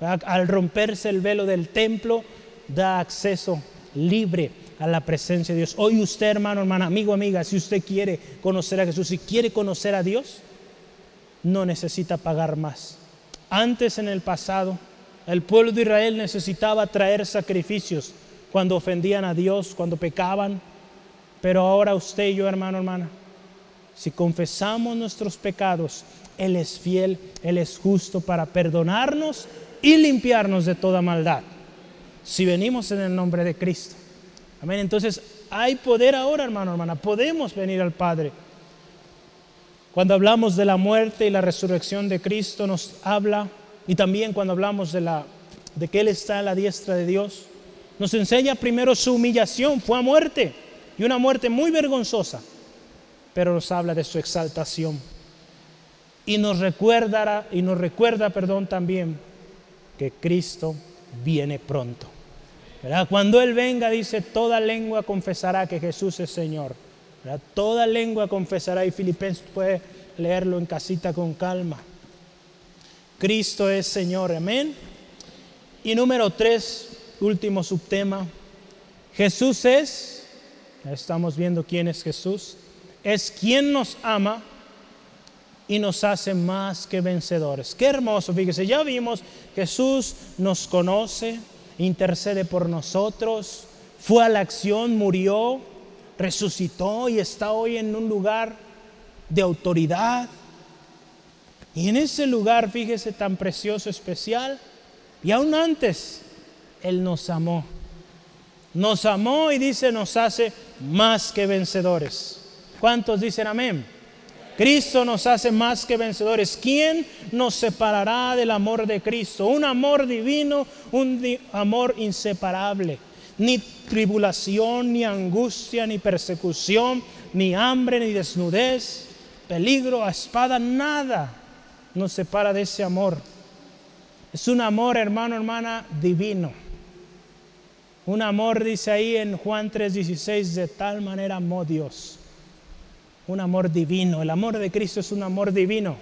Al romperse el velo del templo, da acceso libre a la presencia de Dios. Hoy usted, hermano, hermana, amigo, amiga, si usted quiere conocer a Jesús, si quiere conocer a Dios, no necesita pagar más. Antes en el pasado, el pueblo de Israel necesitaba traer sacrificios cuando ofendían a Dios, cuando pecaban. Pero ahora usted y yo, hermano, hermana, si confesamos nuestros pecados, Él es fiel, Él es justo para perdonarnos y limpiarnos de toda maldad. Si venimos en el nombre de Cristo. Amén. Entonces hay poder ahora, hermano, hermana. Podemos venir al Padre. Cuando hablamos de la muerte y la resurrección de Cristo, nos habla, y también cuando hablamos de, la, de que Él está a la diestra de Dios, nos enseña primero su humillación, fue a muerte, y una muerte muy vergonzosa, pero nos habla de su exaltación. Y nos recuerda, y nos recuerda, perdón, también que Cristo viene pronto. Cuando Él venga, dice, toda lengua confesará que Jesús es Señor. Toda lengua confesará y Filipenses puede leerlo en casita con calma. Cristo es Señor, amén. Y número tres, último subtema, Jesús es, estamos viendo quién es Jesús, es quien nos ama y nos hace más que vencedores. Qué hermoso, fíjese, ya vimos, Jesús nos conoce, intercede por nosotros, fue a la acción, murió, resucitó y está hoy en un lugar de autoridad. Y en ese lugar, fíjese, tan precioso, especial, y aún antes, Él nos amó. Nos amó y dice, nos hace más que vencedores. ¿Cuántos dicen amén? Cristo nos hace más que vencedores. ¿Quién nos separará del amor de Cristo? Un amor divino, un amor inseparable. Ni tribulación, ni angustia, ni persecución, ni hambre, ni desnudez, peligro, espada, nada nos separa de ese amor. Es un amor, hermano, hermana, divino. Un amor, dice ahí en Juan 3:16, de tal manera amó Dios. Un amor divino. El amor de Cristo es un amor divino.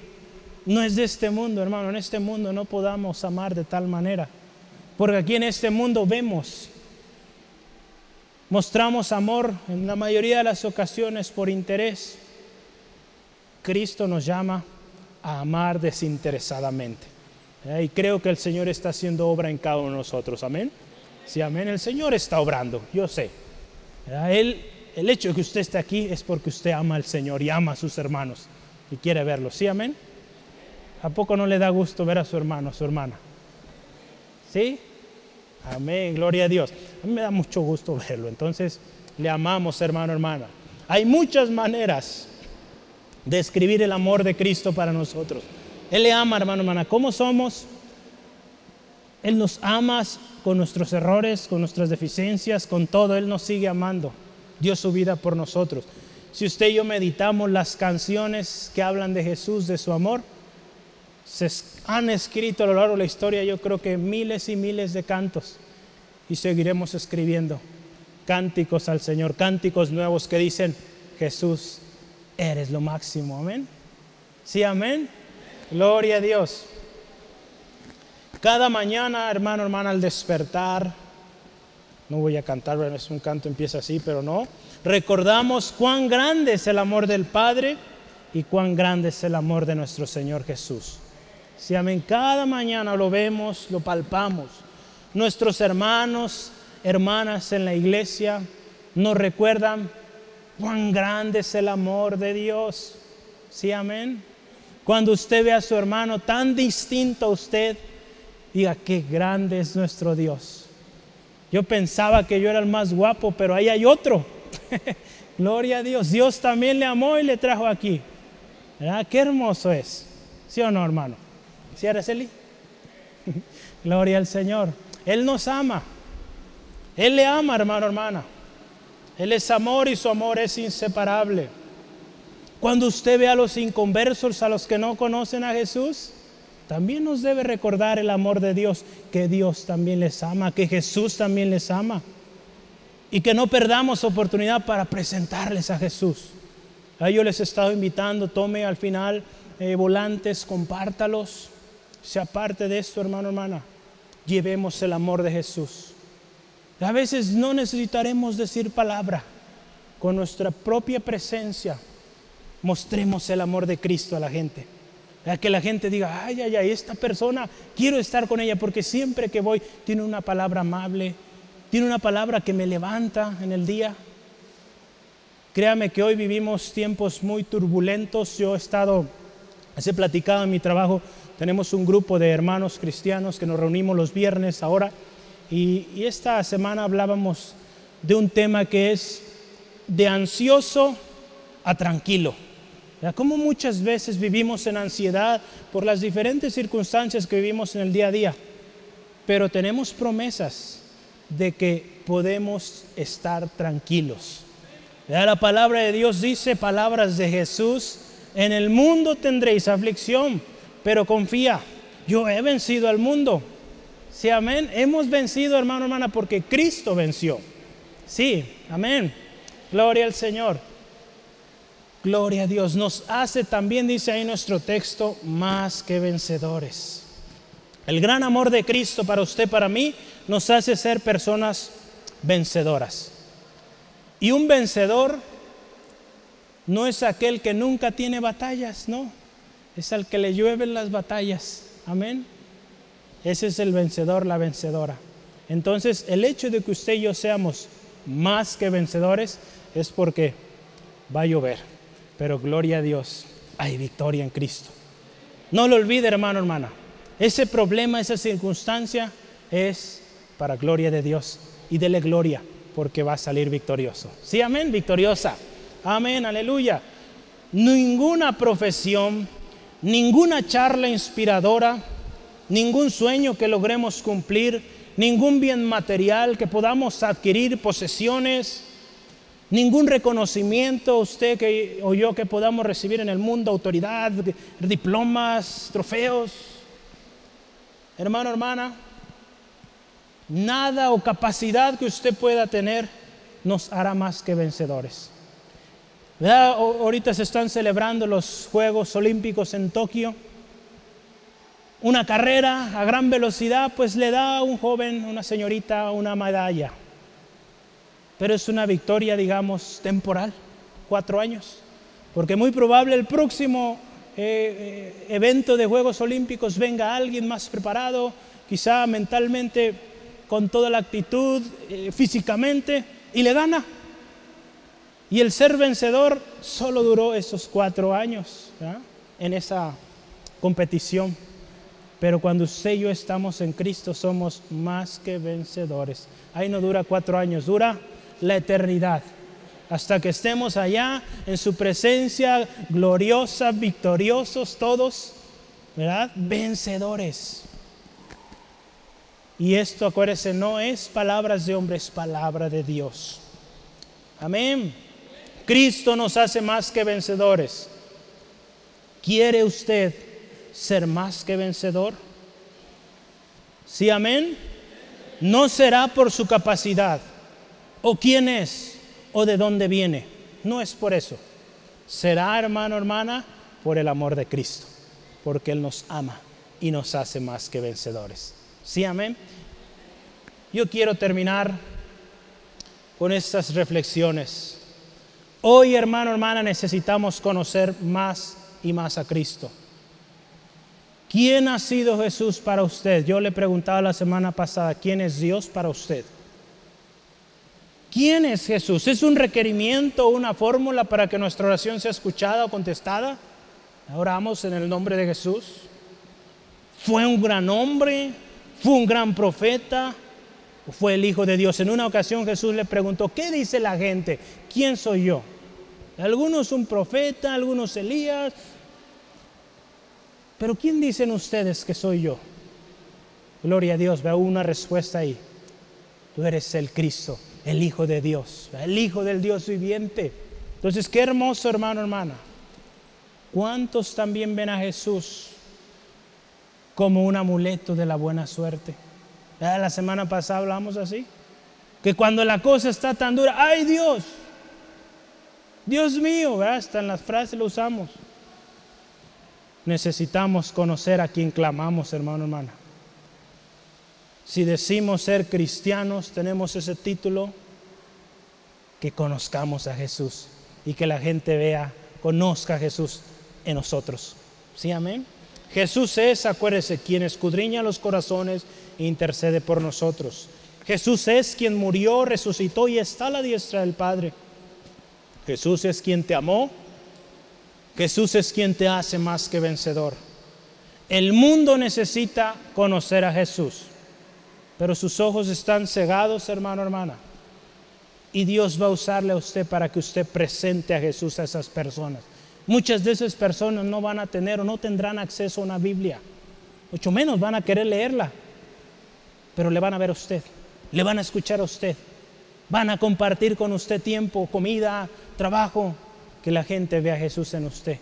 No es de este mundo, hermano. En este mundo no podamos amar de tal manera. Porque aquí en este mundo vemos, mostramos amor en la mayoría de las ocasiones por interés. Cristo nos llama a amar desinteresadamente. Eh, y creo que el Señor está haciendo obra en cada uno de nosotros. Amén. Sí, amén. El Señor está obrando, yo sé. Él, el hecho de que usted esté aquí es porque usted ama al Señor y ama a sus hermanos y quiere verlos. Sí, amén. ¿A poco no le da gusto ver a su hermano, a su hermana? ¿Sí? Amén, gloria a Dios. A mí me da mucho gusto verlo. Entonces, le amamos, hermano, hermana. Hay muchas maneras de escribir el amor de Cristo para nosotros. Él le ama, hermano, hermana. ¿Cómo somos? Él nos ama con nuestros errores, con nuestras deficiencias, con todo. Él nos sigue amando. Dio su vida por nosotros. Si usted y yo meditamos las canciones que hablan de Jesús, de su amor, se han escrito a lo largo de la historia, yo creo que miles y miles de cantos. Y seguiremos escribiendo cánticos al Señor, cánticos nuevos que dicen, Jesús, eres lo máximo. Amén. Sí, amén. Gloria a Dios. Cada mañana, hermano, hermana, al despertar, no voy a cantar, es un canto empieza así, pero no. Recordamos cuán grande es el amor del Padre y cuán grande es el amor de nuestro Señor Jesús. Si amén, cada mañana lo vemos, lo palpamos. Nuestros hermanos, hermanas en la iglesia nos recuerdan cuán grande es el amor de Dios. Sí, amén. Cuando usted ve a su hermano tan distinto a usted, diga, qué grande es nuestro Dios. Yo pensaba que yo era el más guapo, pero ahí hay otro. Gloria a Dios. Dios también le amó y le trajo aquí. ¿Verdad? Qué hermoso es. ¿Sí o no, hermano? ¿Sí, Araceli? Gloria al Señor. Él nos ama. Él le ama, hermano, hermana. Él es amor y su amor es inseparable. Cuando usted ve a los inconversos, a los que no conocen a Jesús, también nos debe recordar el amor de Dios, que Dios también les ama, que Jesús también les ama. Y que no perdamos oportunidad para presentarles a Jesús. A yo les he estado invitando, tome al final eh, volantes, compártalos. Sea parte de esto, hermano, hermana. Llevemos el amor de Jesús. A veces no necesitaremos decir palabra. Con nuestra propia presencia mostremos el amor de Cristo a la gente. A que la gente diga, ay, ay, ay, esta persona, quiero estar con ella porque siempre que voy tiene una palabra amable, tiene una palabra que me levanta en el día. Créame que hoy vivimos tiempos muy turbulentos. Yo he estado, he platicado en mi trabajo, tenemos un grupo de hermanos cristianos que nos reunimos los viernes ahora y, esta semana hablábamos de un tema que es de ansioso a tranquilo. Como muchas veces vivimos en ansiedad por las diferentes circunstancias que vivimos en el día a día, pero tenemos promesas de que podemos estar tranquilos. La palabra de Dios dice, palabras de Jesús, en el mundo tendréis aflicción, pero confía, yo he vencido al mundo. Sí, amén. Hemos vencido, hermano, hermana, porque Cristo venció. Sí, amén. Gloria al Señor. Gloria a Dios. Nos hace también, dice ahí nuestro texto, más que vencedores. El gran amor de Cristo para usted, para mí, nos hace ser personas vencedoras. Y un vencedor no es aquel que nunca tiene batallas, no. Es al que le llueven las batallas. Amén. Ese es el vencedor, la vencedora. Entonces, el hecho de que usted y yo seamos más que vencedores es porque va a llover pero gloria a Dios, hay victoria en Cristo. No lo olvide, hermano, hermana. Ese problema, esa circunstancia es para gloria de Dios y dele gloria porque va a salir victorioso. Sí, amén, victoriosa. Amén, aleluya. Ninguna profesión, ninguna charla inspiradora, ningún sueño que logremos cumplir, ningún bien material que podamos adquirir, posesiones, ningún reconocimiento, usted que, o yo que podamos recibir en el mundo, autoridad, diplomas, trofeos. Hermano, hermana, nada o capacidad que usted pueda tener nos hará más que vencedores. Ahorita se están celebrando los Juegos Olímpicos en Tokio. Una carrera a gran velocidad, pues le da a un joven, una señorita, una medalla pero es una victoria, digamos, temporal, cuatro años, porque muy probable el próximo eh, eh, evento de Juegos Olímpicos venga alguien más preparado, quizá mentalmente, con toda la actitud, eh, físicamente, y le gana. Y el ser vencedor solo duró esos cuatro años en esa competición. Pero cuando usted y yo estamos en Cristo somos más que vencedores. Ahí no dura cuatro años, dura la eternidad. Hasta que estemos allá en su presencia gloriosa, victoriosos todos, ¿verdad? Vencedores. Y esto, acuérdese, no es palabras de hombre, es palabra de Dios. Amén. Cristo nos hace más que vencedores. ¿Quiere usted ser más que vencedor? Sí, amén. No será por su capacidad o quién es o de dónde viene. No es por eso. Será, hermano, hermana, por el amor de Cristo, porque Él nos ama y nos hace más que vencedores. ¿Sí, amén? Yo quiero terminar con estas reflexiones. Hoy, hermano, hermana, necesitamos conocer más y más a Cristo. ¿Quién ha sido Jesús para usted? Yo le preguntaba la semana pasada, ¿quién es Dios para usted? ¿Quién es Jesús? ¿Es un requerimiento, una fórmula para que nuestra oración sea escuchada o contestada? Oramos en el nombre de Jesús. ¿Fue un gran hombre? ¿Fue un gran profeta? ¿O fue el Hijo de Dios? En una ocasión Jesús le preguntó, ¿qué dice la gente? ¿Quién soy yo? Algunos un profeta, algunos Elías. Pero ¿quién dicen ustedes que soy yo? Gloria a Dios, veo una respuesta ahí. Tú eres el Cristo, el Hijo de Dios, el Hijo del Dios viviente. Entonces, qué hermoso hermano, hermana. ¿Cuántos también ven a Jesús como un amuleto de la buena suerte? La semana pasada hablamos así. Que cuando la cosa está tan dura, ¡ay Dios! Dios mío, hasta en las frases lo usamos. Necesitamos conocer a quien clamamos, hermano, hermana. Si decimos ser cristianos, tenemos ese título, que conozcamos a Jesús y que la gente vea, conozca a Jesús en nosotros. ¿Sí, amén? Jesús es, acuérdese, quien escudriña los corazones e intercede por nosotros. Jesús es quien murió, resucitó y está a la diestra del Padre. Jesús es quien te amó. Jesús es quien te hace más que vencedor. El mundo necesita conocer a Jesús pero sus ojos están cegados, hermano, hermana. Y Dios va a usarle a usted para que usted presente a Jesús a esas personas. Muchas de esas personas no van a tener o no tendrán acceso a una Biblia. Mucho menos van a querer leerla. Pero le van a ver a usted. Le van a escuchar a usted. Van a compartir con usted tiempo, comida, trabajo. Que la gente vea a Jesús en usted.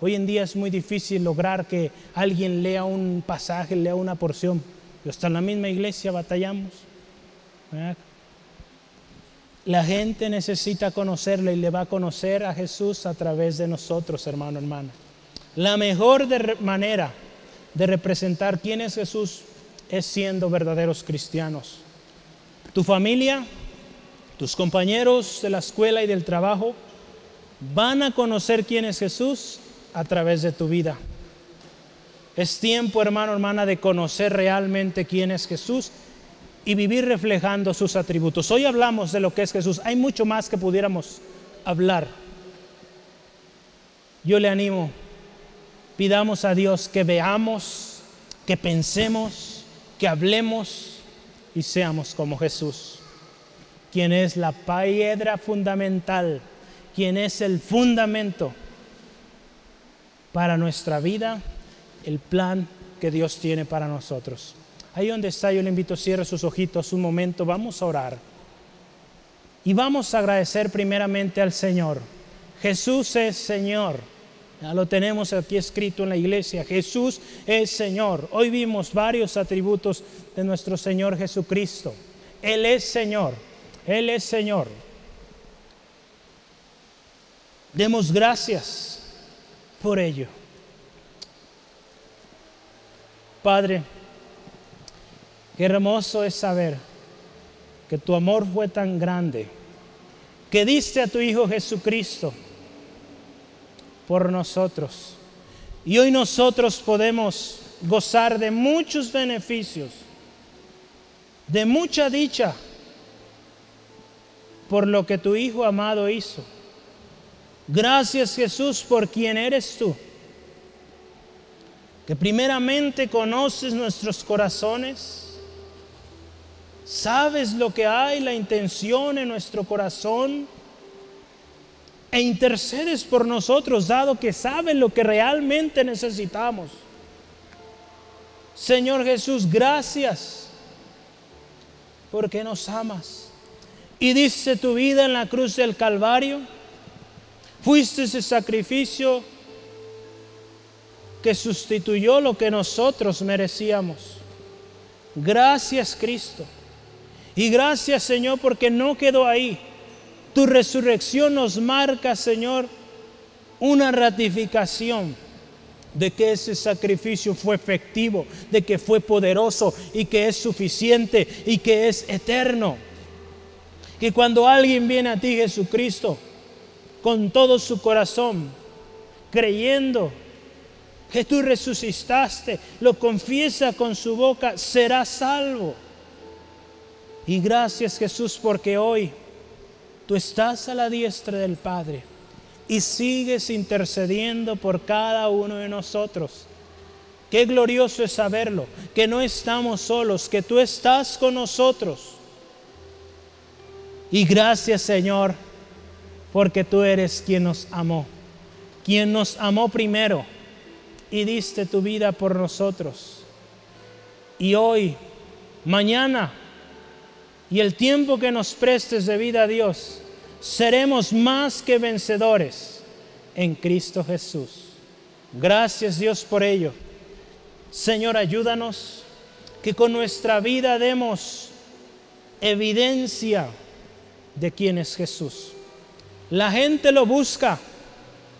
Hoy en día es muy difícil lograr que alguien lea un pasaje, lea una porción hasta en la misma iglesia batallamos. La gente necesita conocerle y le va a conocer a Jesús a través de nosotros, hermano, hermana. La mejor manera de representar quién es Jesús es siendo verdaderos cristianos. Tu familia, tus compañeros de la escuela y del trabajo van a conocer quién es Jesús a través de tu vida. Es tiempo, hermano, hermana, de conocer realmente quién es Jesús y vivir reflejando sus atributos. Hoy hablamos de lo que es Jesús. Hay mucho más que pudiéramos hablar. yo le animo, pidamos a Dios que veamos, que pensemos, que hablemos y seamos como Jesús, quien es la piedra fundamental, quien es el fundamento para nuestra vida, el plan que Dios tiene para nosotros. Ahí donde está, yo le invito, cierre sus ojitos un momento, vamos a orar. Y vamos a agradecer primeramente al Señor. Jesús es Señor. Ya lo tenemos aquí escrito en la iglesia. Jesús es Señor. Hoy vimos varios atributos de nuestro Señor Jesucristo. Él es Señor. Él es Señor. Demos gracias por ello. Padre, qué hermoso es saber que tu amor fue tan grande, que diste a tu Hijo Jesucristo por nosotros. Y hoy nosotros podemos gozar de muchos beneficios, de mucha dicha por lo que tu Hijo amado hizo. Gracias Jesús por quien eres tú. Que primeramente conoces nuestros corazones, sabes lo que hay, la intención en nuestro corazón, e intercedes por nosotros, dado que sabes lo que realmente necesitamos. Señor Jesús, gracias porque nos amas. Y dice tu vida en la cruz del Calvario Fuiste ese sacrificio que sustituyó lo que nosotros merecíamos. Gracias Cristo. Y gracias Señor porque no quedó ahí. Tu resurrección nos marca, Señor, una ratificación de que ese sacrificio fue efectivo, de que fue poderoso y que es suficiente y que es eterno. Que cuando alguien viene a ti, Jesucristo, con todo su corazón, creyendo que tú resucitaste, lo confiesa con su boca, será salvo. Y gracias Jesús porque hoy tú estás a la diestra del Padre y sigues intercediendo por cada uno de nosotros. Qué glorioso es saberlo, que no estamos solos, que tú estás con nosotros. Y gracias Señor porque tú eres quien nos amó, quien nos amó primero y diste tu vida por nosotros. Y hoy, mañana y el tiempo que nos prestes de vida a Dios, seremos más que vencedores en Cristo Jesús. Gracias Dios por ello. Señor, ayúdanos que con nuestra vida demos evidencia de quién es Jesús. La gente lo busca,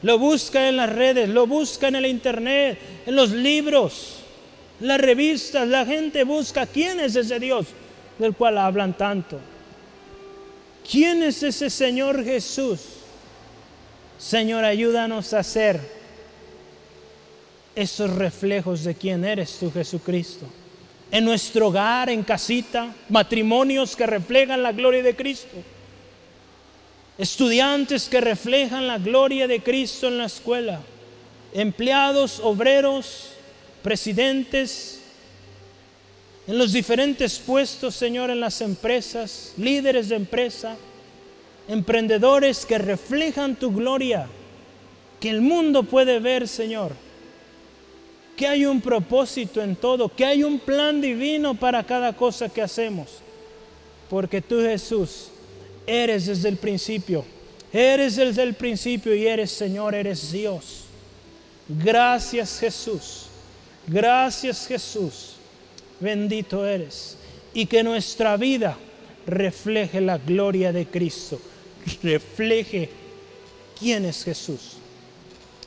lo busca en las redes, lo busca en el internet, en los libros, en las revistas. La gente busca quién es ese Dios del cual hablan tanto. ¿Quién es ese Señor Jesús? Señor, ayúdanos a hacer esos reflejos de quién eres tú, Jesucristo. En nuestro hogar, en casita, matrimonios que reflejan la gloria de Cristo estudiantes que reflejan la gloria de Cristo en la escuela, empleados, obreros, presidentes, en los diferentes puestos, Señor, en las empresas, líderes de empresa, emprendedores que reflejan tu gloria, que el mundo puede ver, Señor, que hay un propósito en todo, que hay un plan divino para cada cosa que hacemos, porque tú, Jesús, eres desde el principio. Eres desde el principio y eres Señor, eres Dios. Gracias Jesús. Gracias Jesús. Bendito eres. Y que nuestra vida refleje la gloria de Cristo. Refleje quién es Jesús.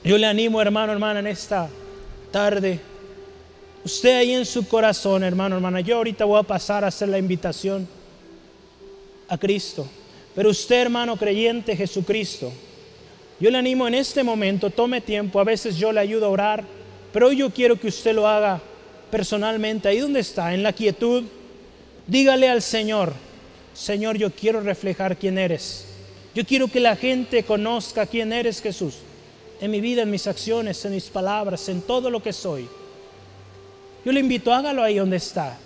Yo le animo, hermano, hermana, en esta tarde. Usted ahí en su corazón, hermano, hermana. Yo ahorita voy a pasar a hacer la invitación a Cristo. Pero usted, hermano creyente Jesucristo, yo le animo en este momento, tome tiempo, a veces yo le ayudo a orar, pero hoy yo quiero que usted lo haga personalmente, ahí donde está, en la quietud. Dígale al Señor, Señor, yo quiero reflejar quién eres. Yo quiero que la gente conozca quién eres Jesús. en mi vida, en mis acciones, en mis palabras, en todo lo que soy. Yo le invito, hágalo ahí donde está.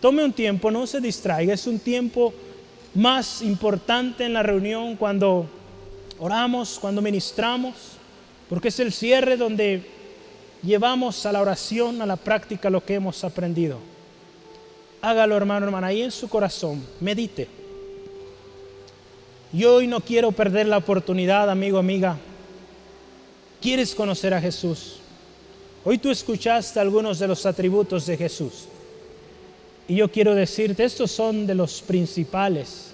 Tome un tiempo, no se distraiga. Es un tiempo más importante en la reunión cuando oramos, cuando ministramos, porque es el cierre donde llevamos a la oración, a la práctica lo que hemos aprendido. Hágalo, hermano, hermana, ahí en su corazón, medite. Yo hoy no quiero perder la oportunidad, amigo, amiga. ¿Quieres conocer a Jesús? Hoy tú escuchaste algunos de los atributos de Jesús. Y yo quiero decirte, estos son de los principales.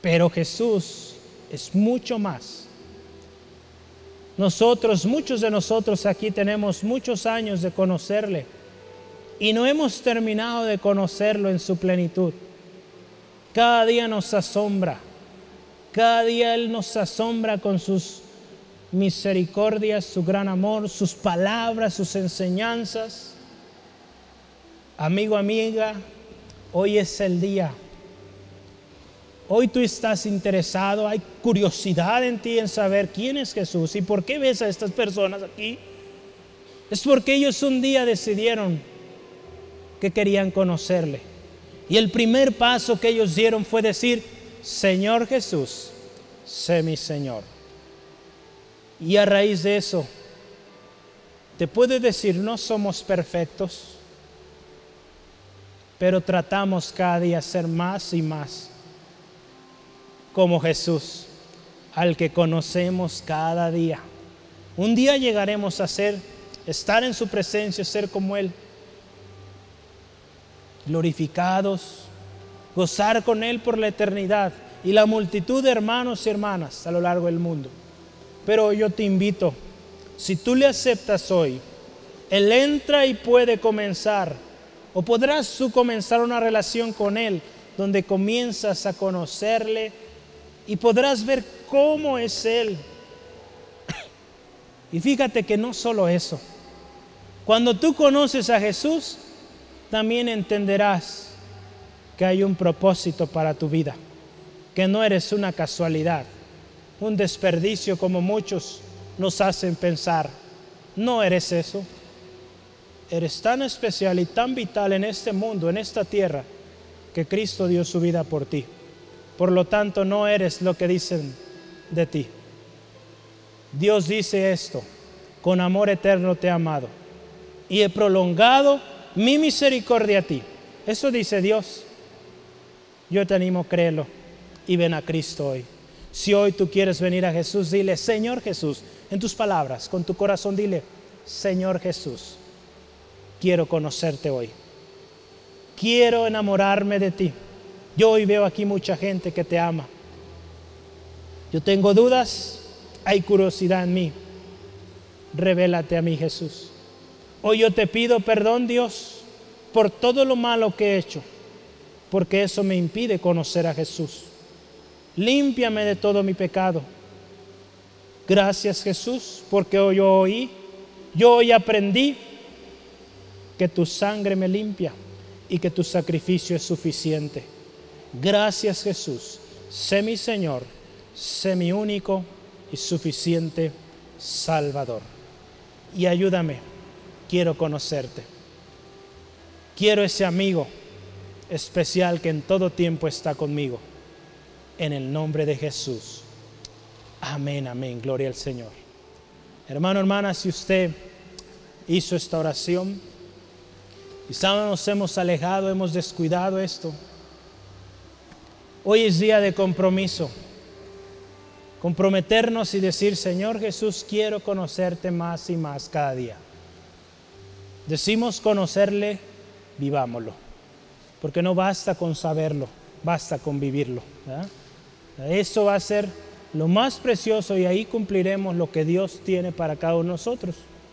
Pero Jesús es mucho más. Nosotros, muchos de nosotros aquí tenemos muchos años de conocerle y no hemos terminado de conocerlo en su plenitud. Cada día nos asombra, cada día Él nos asombra con sus misericordias, su gran amor, sus palabras, sus enseñanzas. Amigo, amiga, hoy es el día. Hoy tú estás interesado, hay curiosidad en ti en saber quién es Jesús y por qué ves a estas personas aquí. Es porque ellos un día decidieron que querían conocerle. Y el primer paso que ellos dieron fue decir, Señor Jesús, sé mi Señor. Y a raíz de eso, te puede decir, no somos perfectos, pero tratamos cada día ser más y más como Jesús, al que conocemos cada día. Un día llegaremos a ser, estar en su presencia, ser como Él glorificados, gozar con Él por la eternidad y la multitud de hermanos y hermanas a lo largo del mundo. Pero yo te invito, si tú le aceptas hoy, Él entra y puede comenzar, o podrás tú comenzar una relación con Él, donde comienzas a conocerle y podrás ver cómo es Él. Y fíjate que no solo eso, cuando tú conoces a Jesús, también entenderás que hay un propósito para tu vida, que no eres una casualidad, un desperdicio como muchos nos hacen pensar. No eres eso. Eres tan especial y tan vital en este mundo, en esta tierra, que Cristo dio su vida por ti. Por lo tanto, no eres lo que dicen de ti. Dios dice esto, con amor eterno te he amado y he prolongado mi misericordia a ti. Eso dice Dios. Yo te animo a creerlo y ven a Cristo hoy. Si hoy tú quieres venir a Jesús, dile, Señor Jesús, en tus palabras, con tu corazón, dile, Señor Jesús, quiero conocerte hoy. Quiero enamorarme de ti. Yo hoy veo aquí mucha gente que te ama. Yo tengo dudas, hay curiosidad en mí. Revélate a mí, Jesús. Hoy yo te pido perdón, Dios, por todo lo malo que he hecho, porque eso me impide conocer a Jesús. Límpiame de todo mi pecado. Gracias Jesús, porque hoy yo oí, yo hoy aprendí que tu sangre me limpia y que tu sacrificio es suficiente. Gracias Jesús, sé mi Señor, sé mi único y suficiente Salvador. Y ayúdame quiero conocerte. Quiero ese amigo especial que en todo tiempo está conmigo. En el nombre de Jesús. Amén, amén. Gloria al Señor. Hermano, hermana, si usted hizo esta oración, quizá nos hemos alejado, hemos descuidado esto. Hoy es día de compromiso. Comprometernos y decir, Señor Jesús, quiero conocerte más y más cada día decimos conocerle, vivámoslo. Porque no basta con saberlo, basta con vivirlo. Eso va a ser lo más precioso y ahí cumpliremos lo que Dios tiene para cada uno de nosotros.